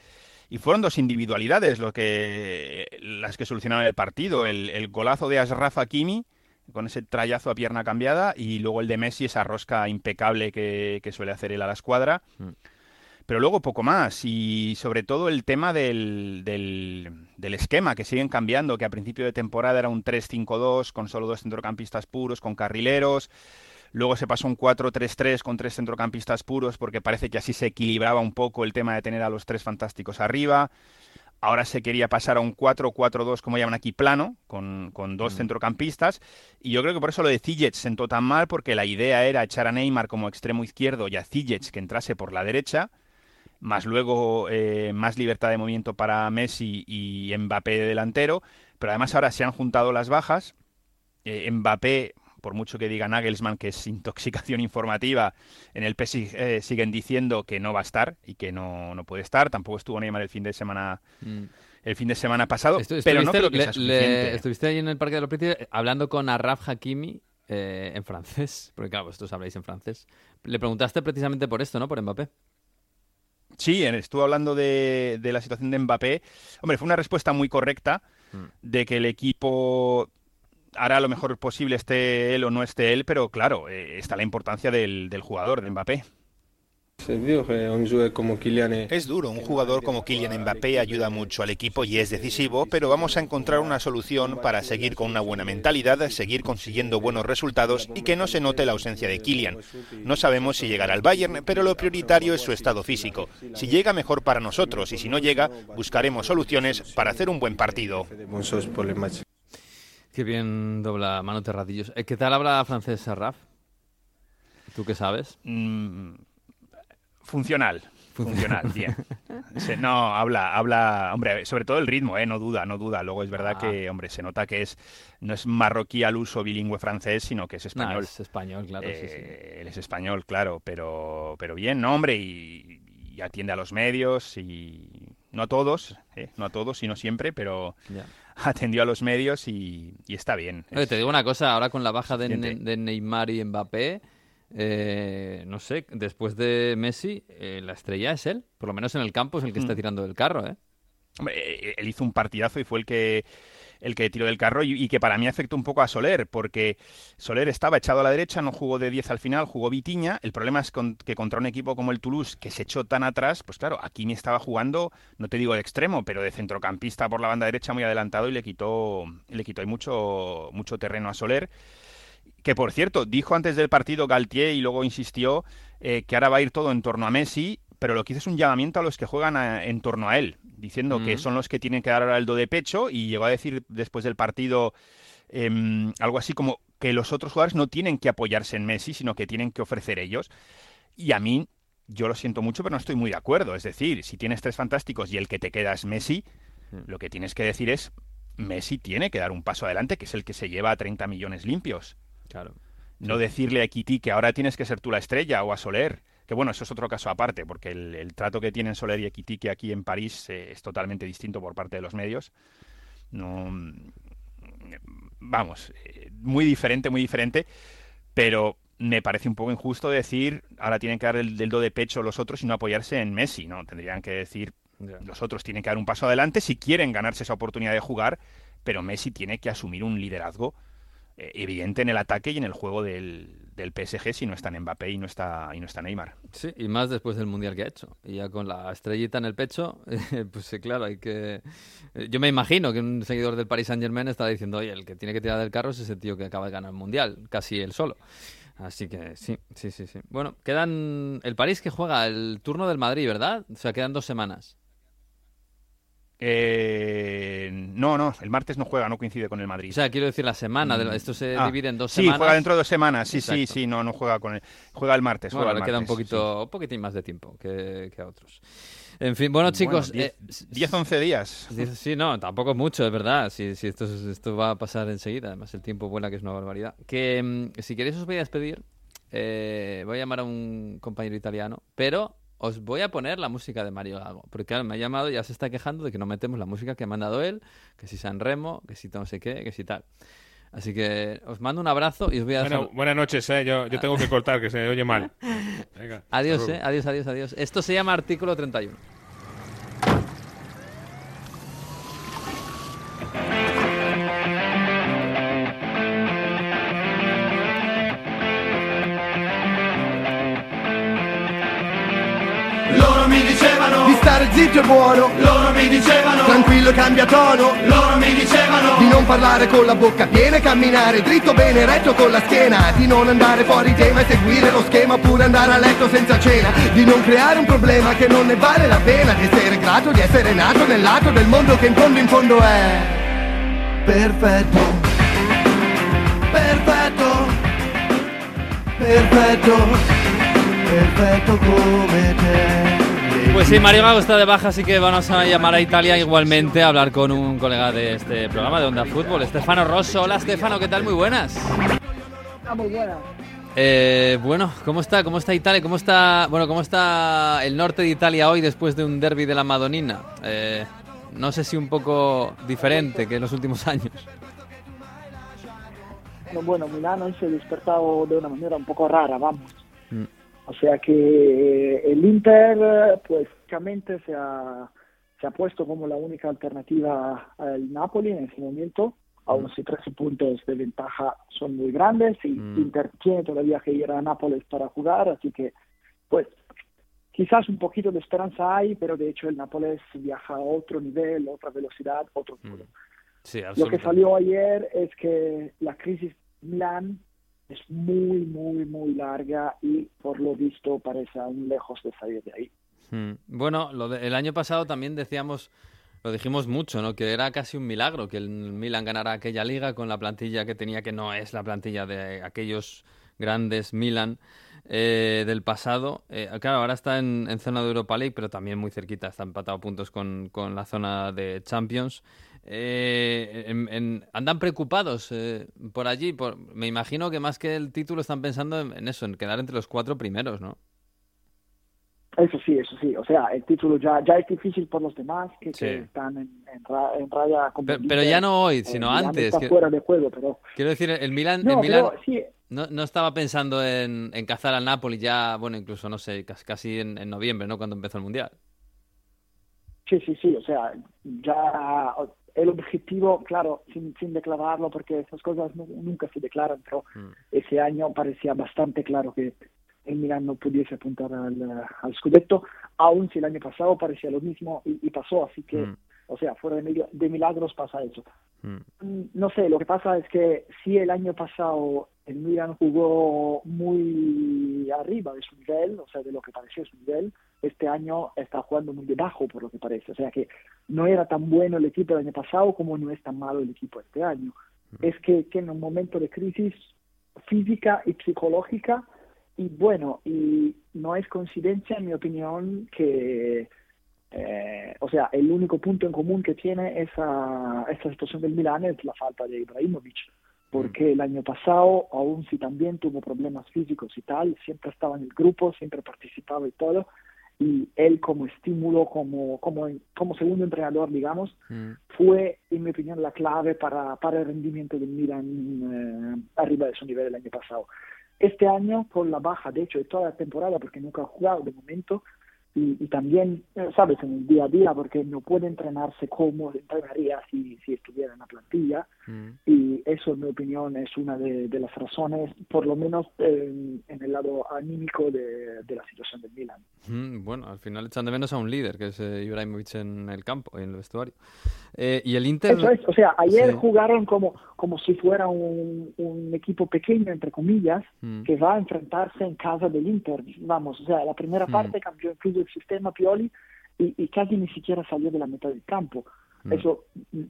Y fueron dos individualidades lo que, las que solucionaron el partido. El, el golazo de Ashraf Hakimi, con ese trayazo a pierna cambiada, y luego el de Messi, esa rosca impecable que, que suele hacer él a la escuadra. Mm. Pero luego poco más, y sobre todo el tema del, del, del esquema, que siguen cambiando, que a principio de temporada era un 3-5-2, con solo dos centrocampistas puros, con carrileros. Luego se pasó un 4-3-3 con tres centrocampistas puros porque parece que así se equilibraba un poco el tema de tener a los tres fantásticos arriba. Ahora se quería pasar a un 4-4-2, como llaman aquí, plano, con, con dos centrocampistas. Y yo creo que por eso lo de Ziyech sentó tan mal, porque la idea era echar a Neymar como extremo izquierdo y a Ziyech que entrase por la derecha, más luego eh, más libertad de movimiento para Messi y Mbappé de delantero. Pero además ahora se han juntado las bajas. Eh, Mbappé, por mucho que diga Nagelsmann que es intoxicación informativa, en el PSG eh, siguen diciendo que no va a estar y que no, no puede estar. Tampoco estuvo Neymar el fin de semana Mm. el fin de semana pasado, Estu- pero no creo que le- sea le- estuviste ahí en el Parque de los Príncipes hablando con Arraf Hakimi eh, en francés, porque claro, vosotros habláis en francés. Le preguntaste precisamente por esto, ¿no? Por Mbappé. Sí, estuvo hablando de, de la situación de Mbappé. Hombre, fue una respuesta muy correcta Mm. de que el equipo hará lo mejor posible, esté él o no esté él, pero claro, eh, está la importancia del, del jugador, de Mbappé. Es duro, un jugador como Kylian Mbappé ayuda mucho al equipo y es decisivo, pero vamos a encontrar una solución para seguir con una buena mentalidad, seguir consiguiendo buenos resultados y que no se note la ausencia de Kylian. No sabemos si llegará al Bayern, pero lo prioritario es su estado físico. Si llega mejor para nosotros y si no llega, buscaremos soluciones para hacer un buen partido. Qué bien dobla Mano Terradillos. Eh, ¿Qué tal habla francés Arraf? ¿Tú qué sabes? Mm, funcional. Funcional, bien. Se- no, habla, habla, hombre, sobre todo el ritmo, ¿eh? no duda, no duda. Luego es verdad Ah. que, hombre, se nota que es no es marroquí al uso bilingüe francés, sino que es No, español. es español, claro, sí, sí. Eh, Él es español, claro, pero, pero bien, no, hombre, y, y atiende a los medios y no a todos, ¿eh? no a todos, sino siempre, pero atendió a los medios y, y está bien. Oye, Es- te digo una cosa, ahora con la baja de. Ne- de Neymar y Mbappé, eh, no sé, después de Messi, eh, la estrella es él. Por lo menos en el campo es el que está Mm. tirando del carro, ¿eh? Hombre, eh, él hizo un partidazo y fue el que el que tiró del carro y, y que para mí afectó un poco a Soler, porque Soler estaba echado a la derecha, no jugó de 10 al final, jugó Vitiña. El problema es con- que contra un equipo como el Toulouse, que se echó tan atrás, pues claro, Hakimi estaba jugando, no te digo de extremo, pero de centrocampista por la banda derecha muy adelantado y le quitó, le quitó ahí mucho, mucho terreno a Soler. Que por cierto, dijo antes del partido Galtier y luego insistió eh, que ahora va a ir todo en torno a Messi, pero lo que hizo es un llamamiento a los que juegan a- en torno a él, diciendo que Mm. son los que tienen que dar ahora el do de pecho y llegó a decir después del partido em, algo así como que los otros jugadores no tienen que apoyarse en Messi, sino que tienen que ofrecer ellos. Y a mí, yo lo siento mucho, pero no estoy muy de acuerdo. Es decir, si tienes tres fantásticos y el que te queda es Messi, Mm. lo que tienes que decir es, Messi tiene que dar un paso adelante, que es el que se lleva a 30 millones limpios. Claro. No decirle a Ekiti que ahora tienes que ser tú la estrella o a Soler. Que bueno, eso es otro caso aparte, porque el, el trato que tienen Soler y Ekitike aquí en París eh, es totalmente distinto por parte de los medios. No, mm, vamos, eh, muy diferente, muy diferente, pero me parece un poco injusto decir ahora tienen que dar el, el do de pecho los otros y no apoyarse en Messi, ¿no? Tendrían que decir los otros tienen que dar un paso adelante si quieren ganarse esa oportunidad de jugar, pero Messi tiene que asumir un liderazgo evidente en el ataque y en el juego del, del PSG si no está Mbappé y no está, y no está Neymar. Sí, y más después del Mundial que ha hecho. Y ya con la estrellita en el pecho, pues claro, hay que... Yo me imagino que un seguidor del Paris Saint-Germain está diciendo, oye, el que tiene que tirar del carro es ese tío que acaba de ganar el Mundial, casi él solo. Así que sí, sí, sí, sí. Bueno, quedan el París que juega el turno del Madrid, ¿verdad? O sea, quedan dos semanas. Eh, no, no, el martes no juega, no coincide con el Madrid. O sea, quiero decir la semana, de, esto se Ah, divide en dos sí, semanas. juega dentro de dos semanas, sí, sí, Exacto. sí, no, no juega con el, juega el martes. Bueno, juega le el queda un poquito, un poquitín más de tiempo que, que a otros. En fin, bueno, chicos, Bueno, eh, 10, 11 días. Sí, no, tampoco es mucho, es verdad. Si, si esto, es- esto va a pasar enseguida, además el tiempo vuela, que es una barbaridad. Que mm, si queréis os voy a despedir. eh, voy a llamar a un compañero italiano, pero os voy a poner la música de Mario Gago. Porque claro, me ha llamado y ya se está quejando de que no metemos la música que ha mandado él, que si San Remo, que si no sé qué, que si tal. Así que os mando un abrazo y os voy a. Bueno, buenas noches, eh. yo, yo tengo que cortar, que se oye mal. Venga, Adiós, eh. Adiós, adiós, adiós. Esto se llama artículo 31. Zitto e buono. Loro mi dicevano tranquillo e cambia tono. Loro mi dicevano di non parlare con la bocca piena e camminare dritto bene retto con la schiena. Di non andare fuori tema e seguire lo schema oppure andare a letto senza cena. Di non creare un problema che non ne vale la pena. Di essere grato di essere nato nel lato del mondo che in fondo in fondo è Perfetto. Perfetto. Perfetto. Perfetto come sí, Mario Gago está de baja, así que vamos a llamar a Italia igualmente a hablar con un colega de este programa de Onda Fútbol, Estefano Rosso. Hola, Estefano, ¿qué tal? Muy buenas. Ah, muy buena. Eh, bueno, ¿cómo está? ¿Cómo está Italia? ¿Cómo está, bueno, cómo está el norte de Italia hoy después de un derby de la Madonina? Eh, no sé si un poco diferente que en los últimos años. No, bueno, Milano hoy se ha despertado de una manera un poco rara, vamos. Mm. O sea que eh, el Inter, pues, básicamente se ha, se ha puesto como la única alternativa al Napoli en ese momento. Aún si 13 puntos de ventaja son muy grandes y Mm. Inter tiene todavía que ir a Nápoles para jugar, así que, pues, quizás un poquito de esperanza hay, pero de hecho el Nápoles viaja a otro nivel, otra velocidad, otro Mm. Sí, Lo que salió ayer es que la crisis Milán es muy, muy, muy larga y por lo visto parece aún lejos de salir de ahí. Mm. Bueno, lo de- el año pasado también decíamos, lo dijimos mucho, ¿no? Que era casi un milagro que el Milan ganara aquella liga con la plantilla que tenía, que no es la plantilla de aquellos grandes Milan eh, del pasado. Eh, claro, ahora está en, zona de Europa League, pero también muy cerquita, está empatado puntos con, con la zona de Champions. Eh, en- en- andan preocupados eh, por allí. Por, me imagino que más que el título están pensando en, en eso, en quedar entre los cuatro primeros, ¿no? Eso sí, eso sí. O sea, el título ya, ya es difícil por los demás que, que Sí. están en, en, ra- en raya Pero, pero ya no hoy, Eh, sino antes. Está que- fuera de juego, pero... Quiero decir, el Milan, No, el Milan pero sí, no, no estaba pensando en, cazar al Napoli ya, bueno, incluso, no sé, cas- casi en, en noviembre, ¿no? Cuando empezó el Mundial. Sí, sí, sí, o sea, ya el objetivo, claro, sin, sin declararlo, porque esas cosas nu- nunca se declaran, pero Mm. ese año parecía bastante claro que el Milan no pudiese apuntar al, al Scudetto, aun si el año pasado parecía lo mismo y, y pasó, así que, Mm. o sea, fuera de, de milagros pasa eso. Mm, No sé, lo que pasa es que si el año pasado el Milan jugó muy arriba de su nivel, o sea, de lo que parecía su nivel, este año está jugando muy debajo por lo que parece. O sea que no era tan bueno el equipo el año pasado como no es tan malo el equipo este año. Es que tiene un momento de crisis física y psicológica y bueno, y no es coincidencia en mi opinión que eh, o sea, el único punto en común que tiene esa, esa situación del Milán es la falta de Ibrahimovic, porque el año pasado, aun si también tuvo problemas físicos y tal, siempre estaba en el grupo, siempre participaba y todo, y él como estímulo, como, como, como segundo entrenador, digamos, Mm. fue, en mi opinión, la clave para, para el rendimiento del Milan eh, arriba de su nivel el año pasado. Este año, con la baja, de hecho, de toda la temporada, porque nunca ha jugado de momento, y, también, eh, sabes, en el día a día, porque no puede entrenarse como entrenaría si, si estuviera en la plantilla. Mm. Y eso, en mi opinión, es una de, las razones, por lo menos en el lado anímico de, la situación del Milan. Mm, bueno, al final echan de menos a un líder, que es eh, Ibrahimovic en el campo, en el vestuario. Eh, y el Inter... Eso es, o sea, ayer jugaron como, como si fuera un, un equipo pequeño, entre comillas, mm. que va a enfrentarse en casa del Inter. Vamos, o sea, la primera parte cambió incluso el sistema Pioli y, casi ni siquiera salió de la mitad del campo. Mm. Eso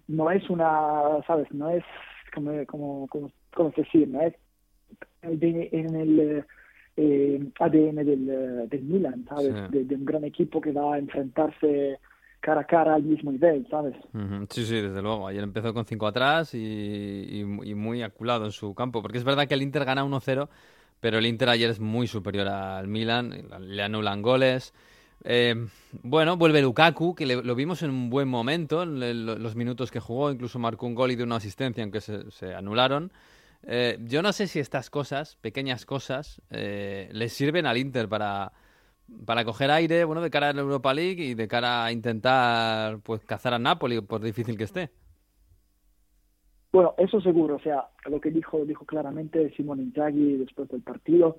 no es una, ¿sabes? No es, como, como, como, decir, no es en el eh, ADN del, del, Milan, ¿sabes? De, un gran equipo que va a enfrentarse cara a cara al mismo nivel, ¿sabes? Sí, sí, desde luego. Ayer empezó con 5 atrás y, y, muy aculado en su campo, porque es verdad que el Inter gana 1-0, pero el Inter ayer es muy superior al Milan, le anulan goles. Eh, bueno, vuelve Lukaku, que lo vimos en un buen momento, en los minutos que jugó, incluso marcó un gol y dio una asistencia, aunque se, anularon. Eh, yo no sé si estas cosas, pequeñas cosas, eh, les sirven al Inter para, para coger aire, bueno, de cara a la Europa League y de cara a intentar pues cazar a Napoli, por difícil que esté. Bueno, eso seguro, o sea, lo que dijo dijo claramente Simone Inzaghi después del partido,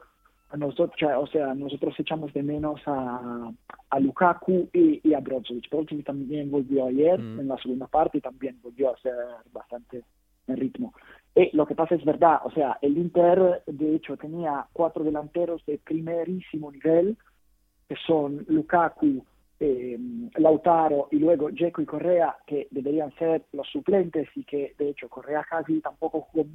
nosotros, o sea, nosotros echamos de menos a, a Lukaku y, a Brozovic. Brozovic también volvió ayer mm. en la segunda parte y también volvió a ser bastante en ritmo. Y lo que pasa es verdad, o sea, el Inter de hecho tenía cuatro delanteros de primerísimo nivel, que son Lukaku, eh, Lautaro y luego Jeco y Correa, que deberían ser los suplentes y que de hecho Correa casi tampoco jugó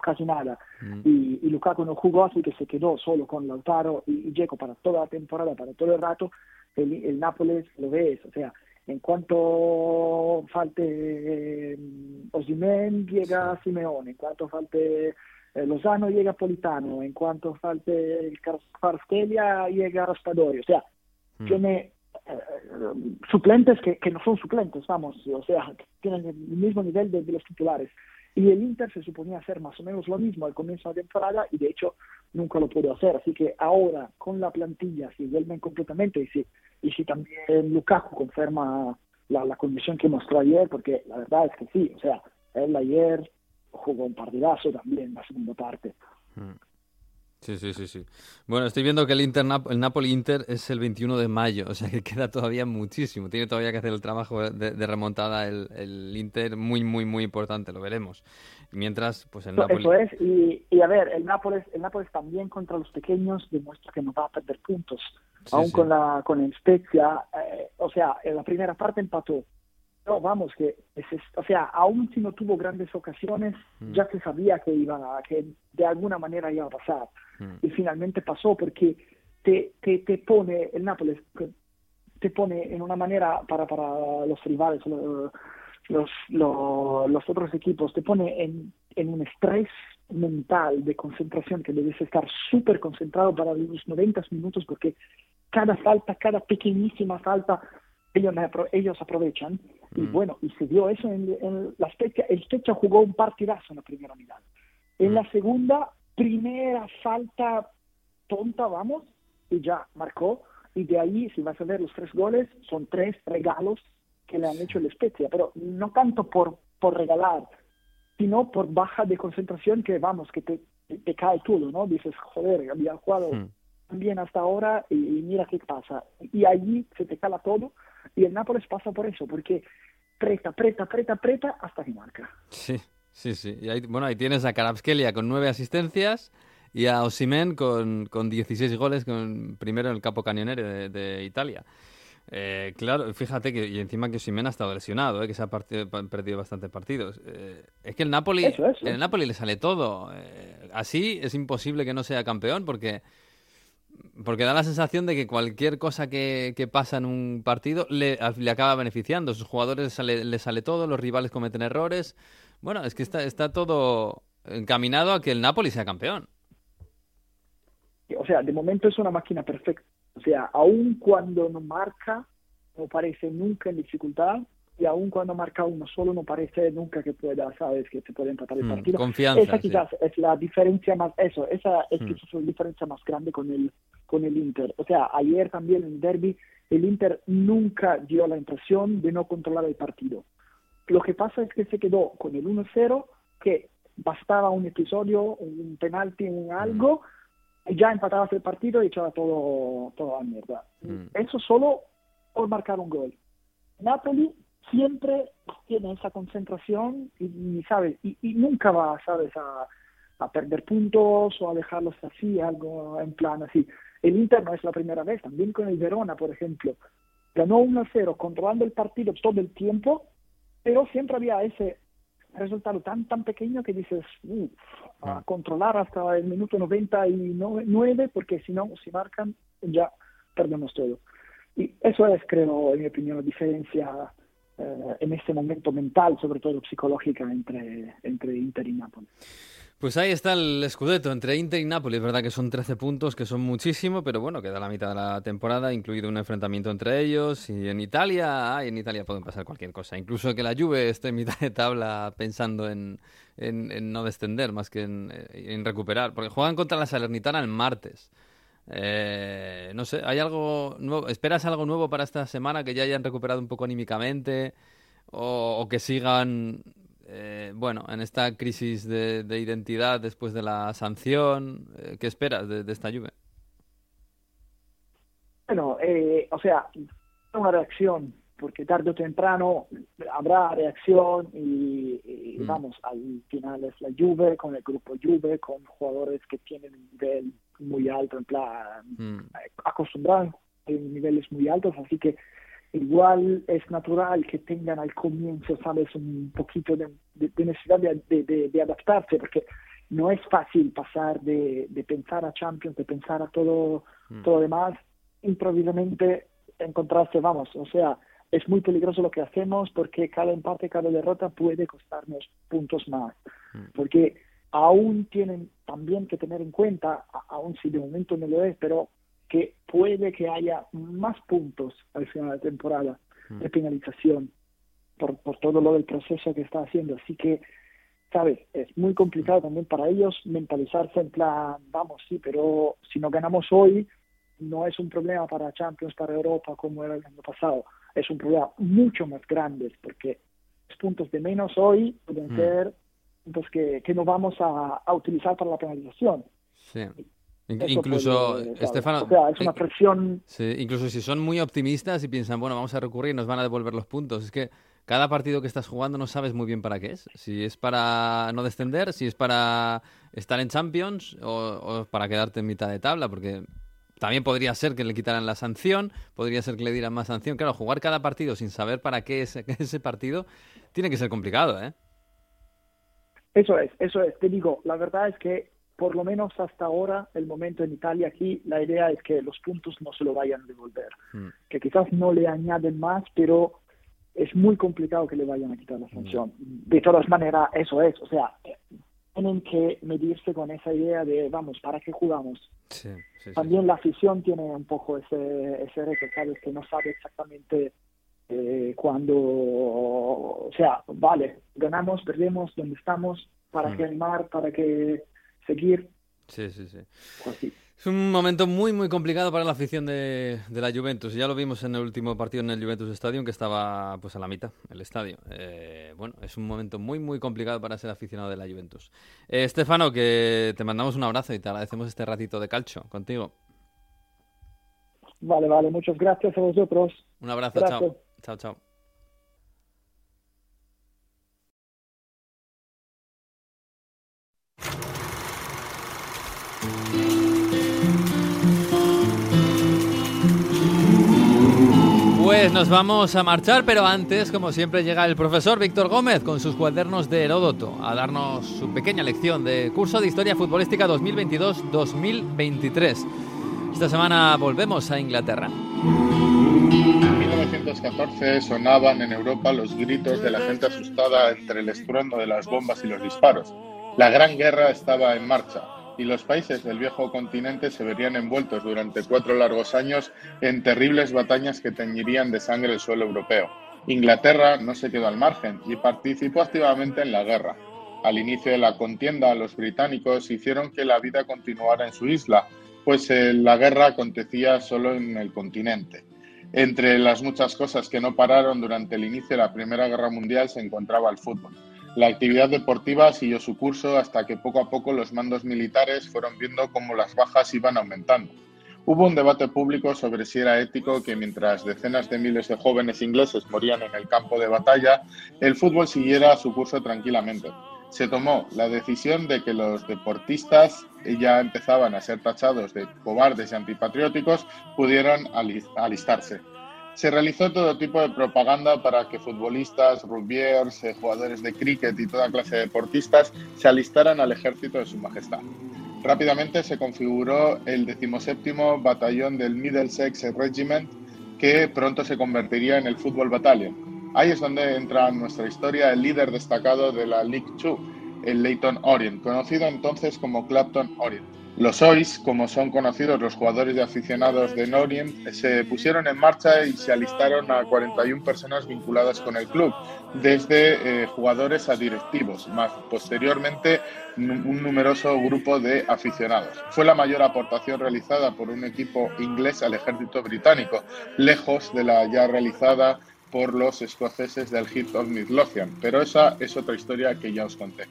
casi nada. Mm. Y, y, Lukaku no jugó, así que se quedó solo con Lautaro y, y para toda la temporada, para todo el rato. El, el Nápoles lo ves, o sea, en cuanto falte eh, Osimen, llega Simeone, en cuanto falte eh, Lozano, llega Politano, en cuanto falte Kvaratskhelia, llega Raspadori. O sea, mm. tiene eh, suplentes que, que, no son suplentes, vamos, o sea, tienen el mismo nivel de los titulares. Y el Inter se suponía hacer más o menos lo mismo al comienzo de la temporada y de hecho nunca lo pudo hacer. Así que ahora con la plantilla, si vuelven completamente y si, y si también Lukaku confirma la, la condición que mostró ayer, porque la verdad es que sí, o sea, él ayer jugó un partidazo también en la segunda parte. Mm. Sí, sí, sí, sí. Bueno, estoy viendo que el, Inter, el Napoli-Inter es el 21 de mayo, o sea que queda todavía muchísimo. Tiene todavía que hacer el trabajo de, remontada el, el, Inter, muy, muy, muy importante, lo veremos. Mientras, pues el Napoli... Eso es, y, y, a ver, el Nápoles, el Nápoles también contra los pequeños demuestra que no va a perder puntos. Aún con la con el Spezia, eh, o sea, en la primera parte empató, no, vamos, que, o sea, aún si no tuvo grandes ocasiones, mm. ya se sabía que iba, que de alguna manera iba a pasar. Mm. Y finalmente pasó porque te, te, te pone, el Nápoles, te pone en una manera para, para los rivales, los, los, los, otros equipos, te pone en, en un estrés mental de concentración que debes estar súper concentrado para los 90 minutos porque cada falta, cada pequeñísima falta ellos, ellos aprovechan. Y mm. bueno, y se dio eso en, la Spezia. El Spezia jugó un partidazo en la primera mitad. En la mm. segunda, primera falta tonta, vamos, y ya marcó. Y de ahí, si vas a ver los tres goles, son tres regalos que le han hecho el Spezia, pero no tanto por, por regalar, sino por baja de concentración que, vamos, que te, te cae todo, ¿no? Dices, joder, había jugado mm. bien hasta ahora y, y, mira qué pasa. Y allí se te cala todo y el Nápoles pasa por eso, porque preta, preta, preta, preta hasta que marca. Sí, sí, sí. Y ahí, bueno, ahí tienes a Karabskelia con nueve asistencias y a Osimen con, con 16 goles, con, primero en el capo cañonero de, Italia. Eh, claro, fíjate que y encima que Osimen ha estado lesionado, eh, que se ha perdido bastantes partidos. Eh, es que el Napoli, el Napoli le sale todo. así es imposible que no sea campeón porque porque da la sensación de que cualquier cosa que, pasa en un partido le, le acaba beneficiando. Sus jugadores le sale todo, los rivales cometen errores. Bueno, es que está, está todo encaminado a que el Napoli sea campeón. O sea, de momento es una máquina perfecta. O sea, aun cuando no marca, no parece nunca en dificultad, y aún cuando marca uno solo no parece nunca que pueda, sabes, que se puede empatar el Mm, partido. confianza, Esa sí. quizás es la diferencia más, eso, esa es Mm. quizás la diferencia más grande con el, con el Inter. O sea, ayer también en el derby, el Inter nunca dio la impresión de no controlar el partido. Lo que pasa es que se quedó con el 1-0, que bastaba un episodio, un penalti, un algo, y ya empatabas el partido y echaba todo, todo a la mierda. Eso solo por marcar un gol. Napoli siempre tiene esa concentración y, y, ¿sabes? Y, y nunca va, ¿sabes? A, a perder puntos o a dejarlos así, algo en plan así. El Inter no es la primera vez, también con el Verona, por ejemplo. Ganó 1-0 controlando el partido todo el tiempo, pero siempre había ese resultado tan tan pequeño que dices, uff, a controlar hasta el minuto 99, porque si no, si marcan, ya perdemos todo. Y eso es, creo, en mi opinión, la diferencia eh, en este momento mental, sobre todo psicológica, entre, entre Inter y Napoli. Pues ahí está el Scudetto entre Inter y Napoli. Es verdad que son 13 puntos, que son muchísimo, pero bueno, queda la mitad de la temporada, incluido un enfrentamiento entre ellos. Y en Italia, ay, en Italia pueden pasar cualquier cosa. Incluso que la Juve esté en mitad de tabla pensando en, en, no descender más que en, en, recuperar. Porque juegan contra la Salernitana el martes. Eh, no sé, ¿hay algo nuevo? ¿Esperas algo nuevo para esta semana? ¿Que ya hayan recuperado un poco anímicamente? ¿O, o que sigan eh, bueno, en esta crisis de, de, identidad después de la sanción, eh, ¿qué esperas de, de, esta lluvia? Bueno, eh, o sea, una reacción, porque tarde o temprano habrá reacción y, y mm. vamos, al final es la Juve, con el grupo Juve, con jugadores que tienen un nivel muy alto, en plan, mm. acostumbrados a niveles muy altos, así que igual es natural que tengan al comienzo, sabes, un poquito de, de, de necesidad de, de, adaptarse, porque no es fácil pasar de, pensar a Champions, de pensar a todo, mm. todo demás, improvisamente encontrarse, vamos, o sea, es muy peligroso lo que hacemos porque cada empate, cada derrota puede costarnos puntos más, mm. porque aún tienen también que tener en cuenta, aún si de momento no lo es, pero que puede que haya más puntos al final de la temporada de penalización por, por todo lo del proceso que está haciendo. Así que, ¿sabes? Es muy complicado también para ellos mentalizarse en plan, vamos, sí, pero si no ganamos hoy, no es un problema para Champions, para Europa, como era el año pasado. Es un problema mucho más grande, porque los puntos de menos hoy pueden Mm. Puntos que, que no vamos a, a utilizar para la penalización. Sí. In- Eso Incluso, puede, ¿sabes? Estefano, O sea, es una eh, presión sí, incluso si son muy optimistas y piensan, bueno, vamos a recurrir y nos van a devolver los puntos, es que cada partido que estás jugando no sabes muy bien para qué es. Si es para no descender, si es para estar en Champions o, o para quedarte en mitad de tabla, porque también podría ser que le quitaran la sanción, podría ser que le dieran más sanción. Claro, jugar cada partido sin saber para qué es ese partido tiene que ser complicado, ¿eh? Eso es, eso es. Te digo, la verdad es que por lo menos hasta ahora, el momento en Italia aquí, la idea es que los puntos no se lo vayan a devolver. Mm. Que quizás no le añaden más, pero es muy complicado que le vayan a quitar la sanción. De todas maneras, eso es. O sea, tienen que medirse con esa idea de, vamos, ¿para qué jugamos? Sí, sí, sí. También la afición tiene un poco ese, ese reto, ¿sabes? Que no sabe exactamente eh, cuándo, o sea, vale, ganamos, perdemos, dónde estamos, para Mm. qué animar, para qué seguir, Sí, sí, sí. así. Es un momento muy, muy complicado para la afición de, de la Juventus. Ya lo vimos en el último partido en el Juventus Stadium, que estaba pues a la mitad, el estadio. Eh, bueno, es un momento muy, muy complicado para ser aficionado de la Juventus. Eh, Estefano, que te mandamos un abrazo y te agradecemos este ratito de calcio contigo. Vale, vale, muchas gracias a vosotros. Un abrazo, Gracias. chao. Chao, chao. Pues nos vamos a marchar, pero antes, como siempre, llega el profesor Víctor Gómez con sus cuadernos de Heródoto a darnos su pequeña lección de curso de Historia Futbolística 2022-2023. Esta semana volvemos a Inglaterra. En 1914 sonaban en Europa los gritos de la gente asustada entre el estruendo de las bombas y los disparos. La Gran Guerra estaba en marcha y los países del viejo continente se verían envueltos durante cuatro largos años en terribles batallas que teñirían de sangre el suelo europeo. Inglaterra no se quedó al margen y participó activamente en la guerra. Al inicio de la contienda, los británicos hicieron que la vida continuara en su isla, pues eh, la guerra acontecía solo en el continente. Entre las muchas cosas que no pararon durante el inicio de la Primera Guerra Mundial se encontraba el fútbol. La actividad deportiva siguió su curso hasta que poco a poco los mandos militares fueron viendo cómo las bajas iban aumentando. Hubo un debate público sobre si era ético que mientras decenas de miles de jóvenes ingleses morían en el campo de batalla, el fútbol siguiera su curso tranquilamente se tomó la decisión de que los deportistas ya empezaban a ser tachados de cobardes y antipatrióticos, pudieran alistarse. Se realizó todo tipo de propaganda para que futbolistas, rugbyers, eh, jugadores de cricket y toda clase de deportistas se alistaran al ejército de su majestad. Rápidamente se configuró el 17 Batallón del Middlesex Regiment, que pronto se convertiría en el Fútbol Battalion, Ahí es donde entra en nuestra historia el líder destacado de la League Two, el Leyton Orient, conocido entonces como Clapton Orient. Los OIS, como son conocidos los jugadores y aficionados de Orient, se pusieron en marcha y se alistaron a 41 personas vinculadas con el club, desde eh, jugadores a directivos, más posteriormente un numeroso grupo de aficionados. Fue la mayor aportación realizada por un equipo inglés al ejército británico, lejos de la ya realizada por los escoceses del Hit of Midlothian, pero esa es otra historia que ya os conté.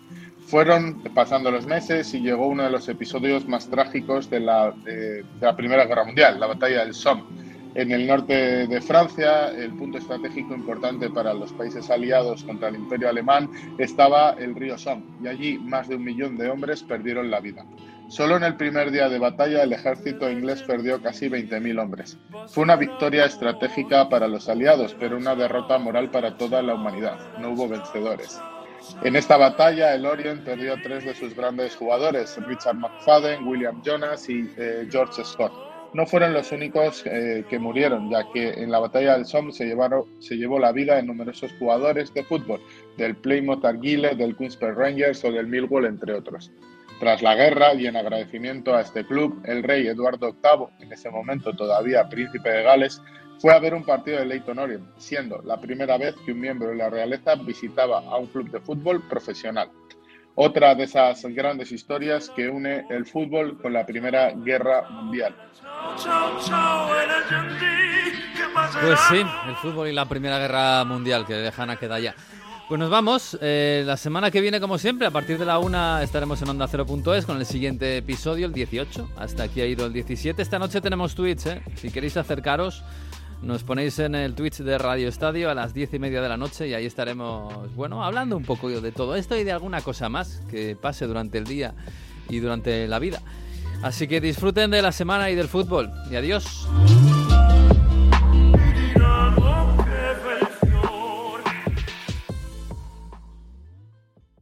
Fueron pasando los meses y llegó uno de los episodios más trágicos de la, de, la Primera Guerra Mundial, la batalla del Somme. En el norte de Francia, el punto estratégico importante para los países aliados contra el imperio alemán estaba el río Somme, y allí más de un millón de hombres perdieron la vida. Solo en el primer día de batalla el ejército inglés perdió casi 20.000 hombres. Fue una victoria estratégica para los aliados, pero una derrota moral para toda la humanidad. No hubo vencedores. En esta batalla, el Orient perdió tres de sus grandes jugadores, Richard McFadden, William Jonas y eh, George Scott. No fueron los únicos eh, que murieron, ya que en la batalla del Somme se, se llevó la vida de numerosos jugadores de fútbol, del Plymouth Argyle, del Queens Park Rangers o del Millwall, entre otros. Tras la guerra y en agradecimiento a este club, el rey Eduardo VIII, en ese momento todavía príncipe de Gales, fue a ver un partido de Leyton Orient, siendo la primera vez que un miembro de la realeza visitaba a un club de fútbol profesional. Otra de esas grandes historias que une el fútbol con la Primera Guerra Mundial. Pues sí, el fútbol y la Primera Guerra Mundial que dejan a ya. Pues nos vamos. Eh, la semana que viene, como siempre, a partir de la una estaremos en Onda 0.es con el siguiente episodio, el 18. Hasta aquí ha ido el 17. Esta noche tenemos Twitch, ¿eh? Si queréis acercaros, nos ponéis en el Twitch de Radio Estadio a las diez y media de la noche y ahí estaremos, bueno, hablando un poco de todo esto y de alguna cosa más que pase durante el día y durante la vida. Así que disfruten de la semana y del fútbol. Y adiós.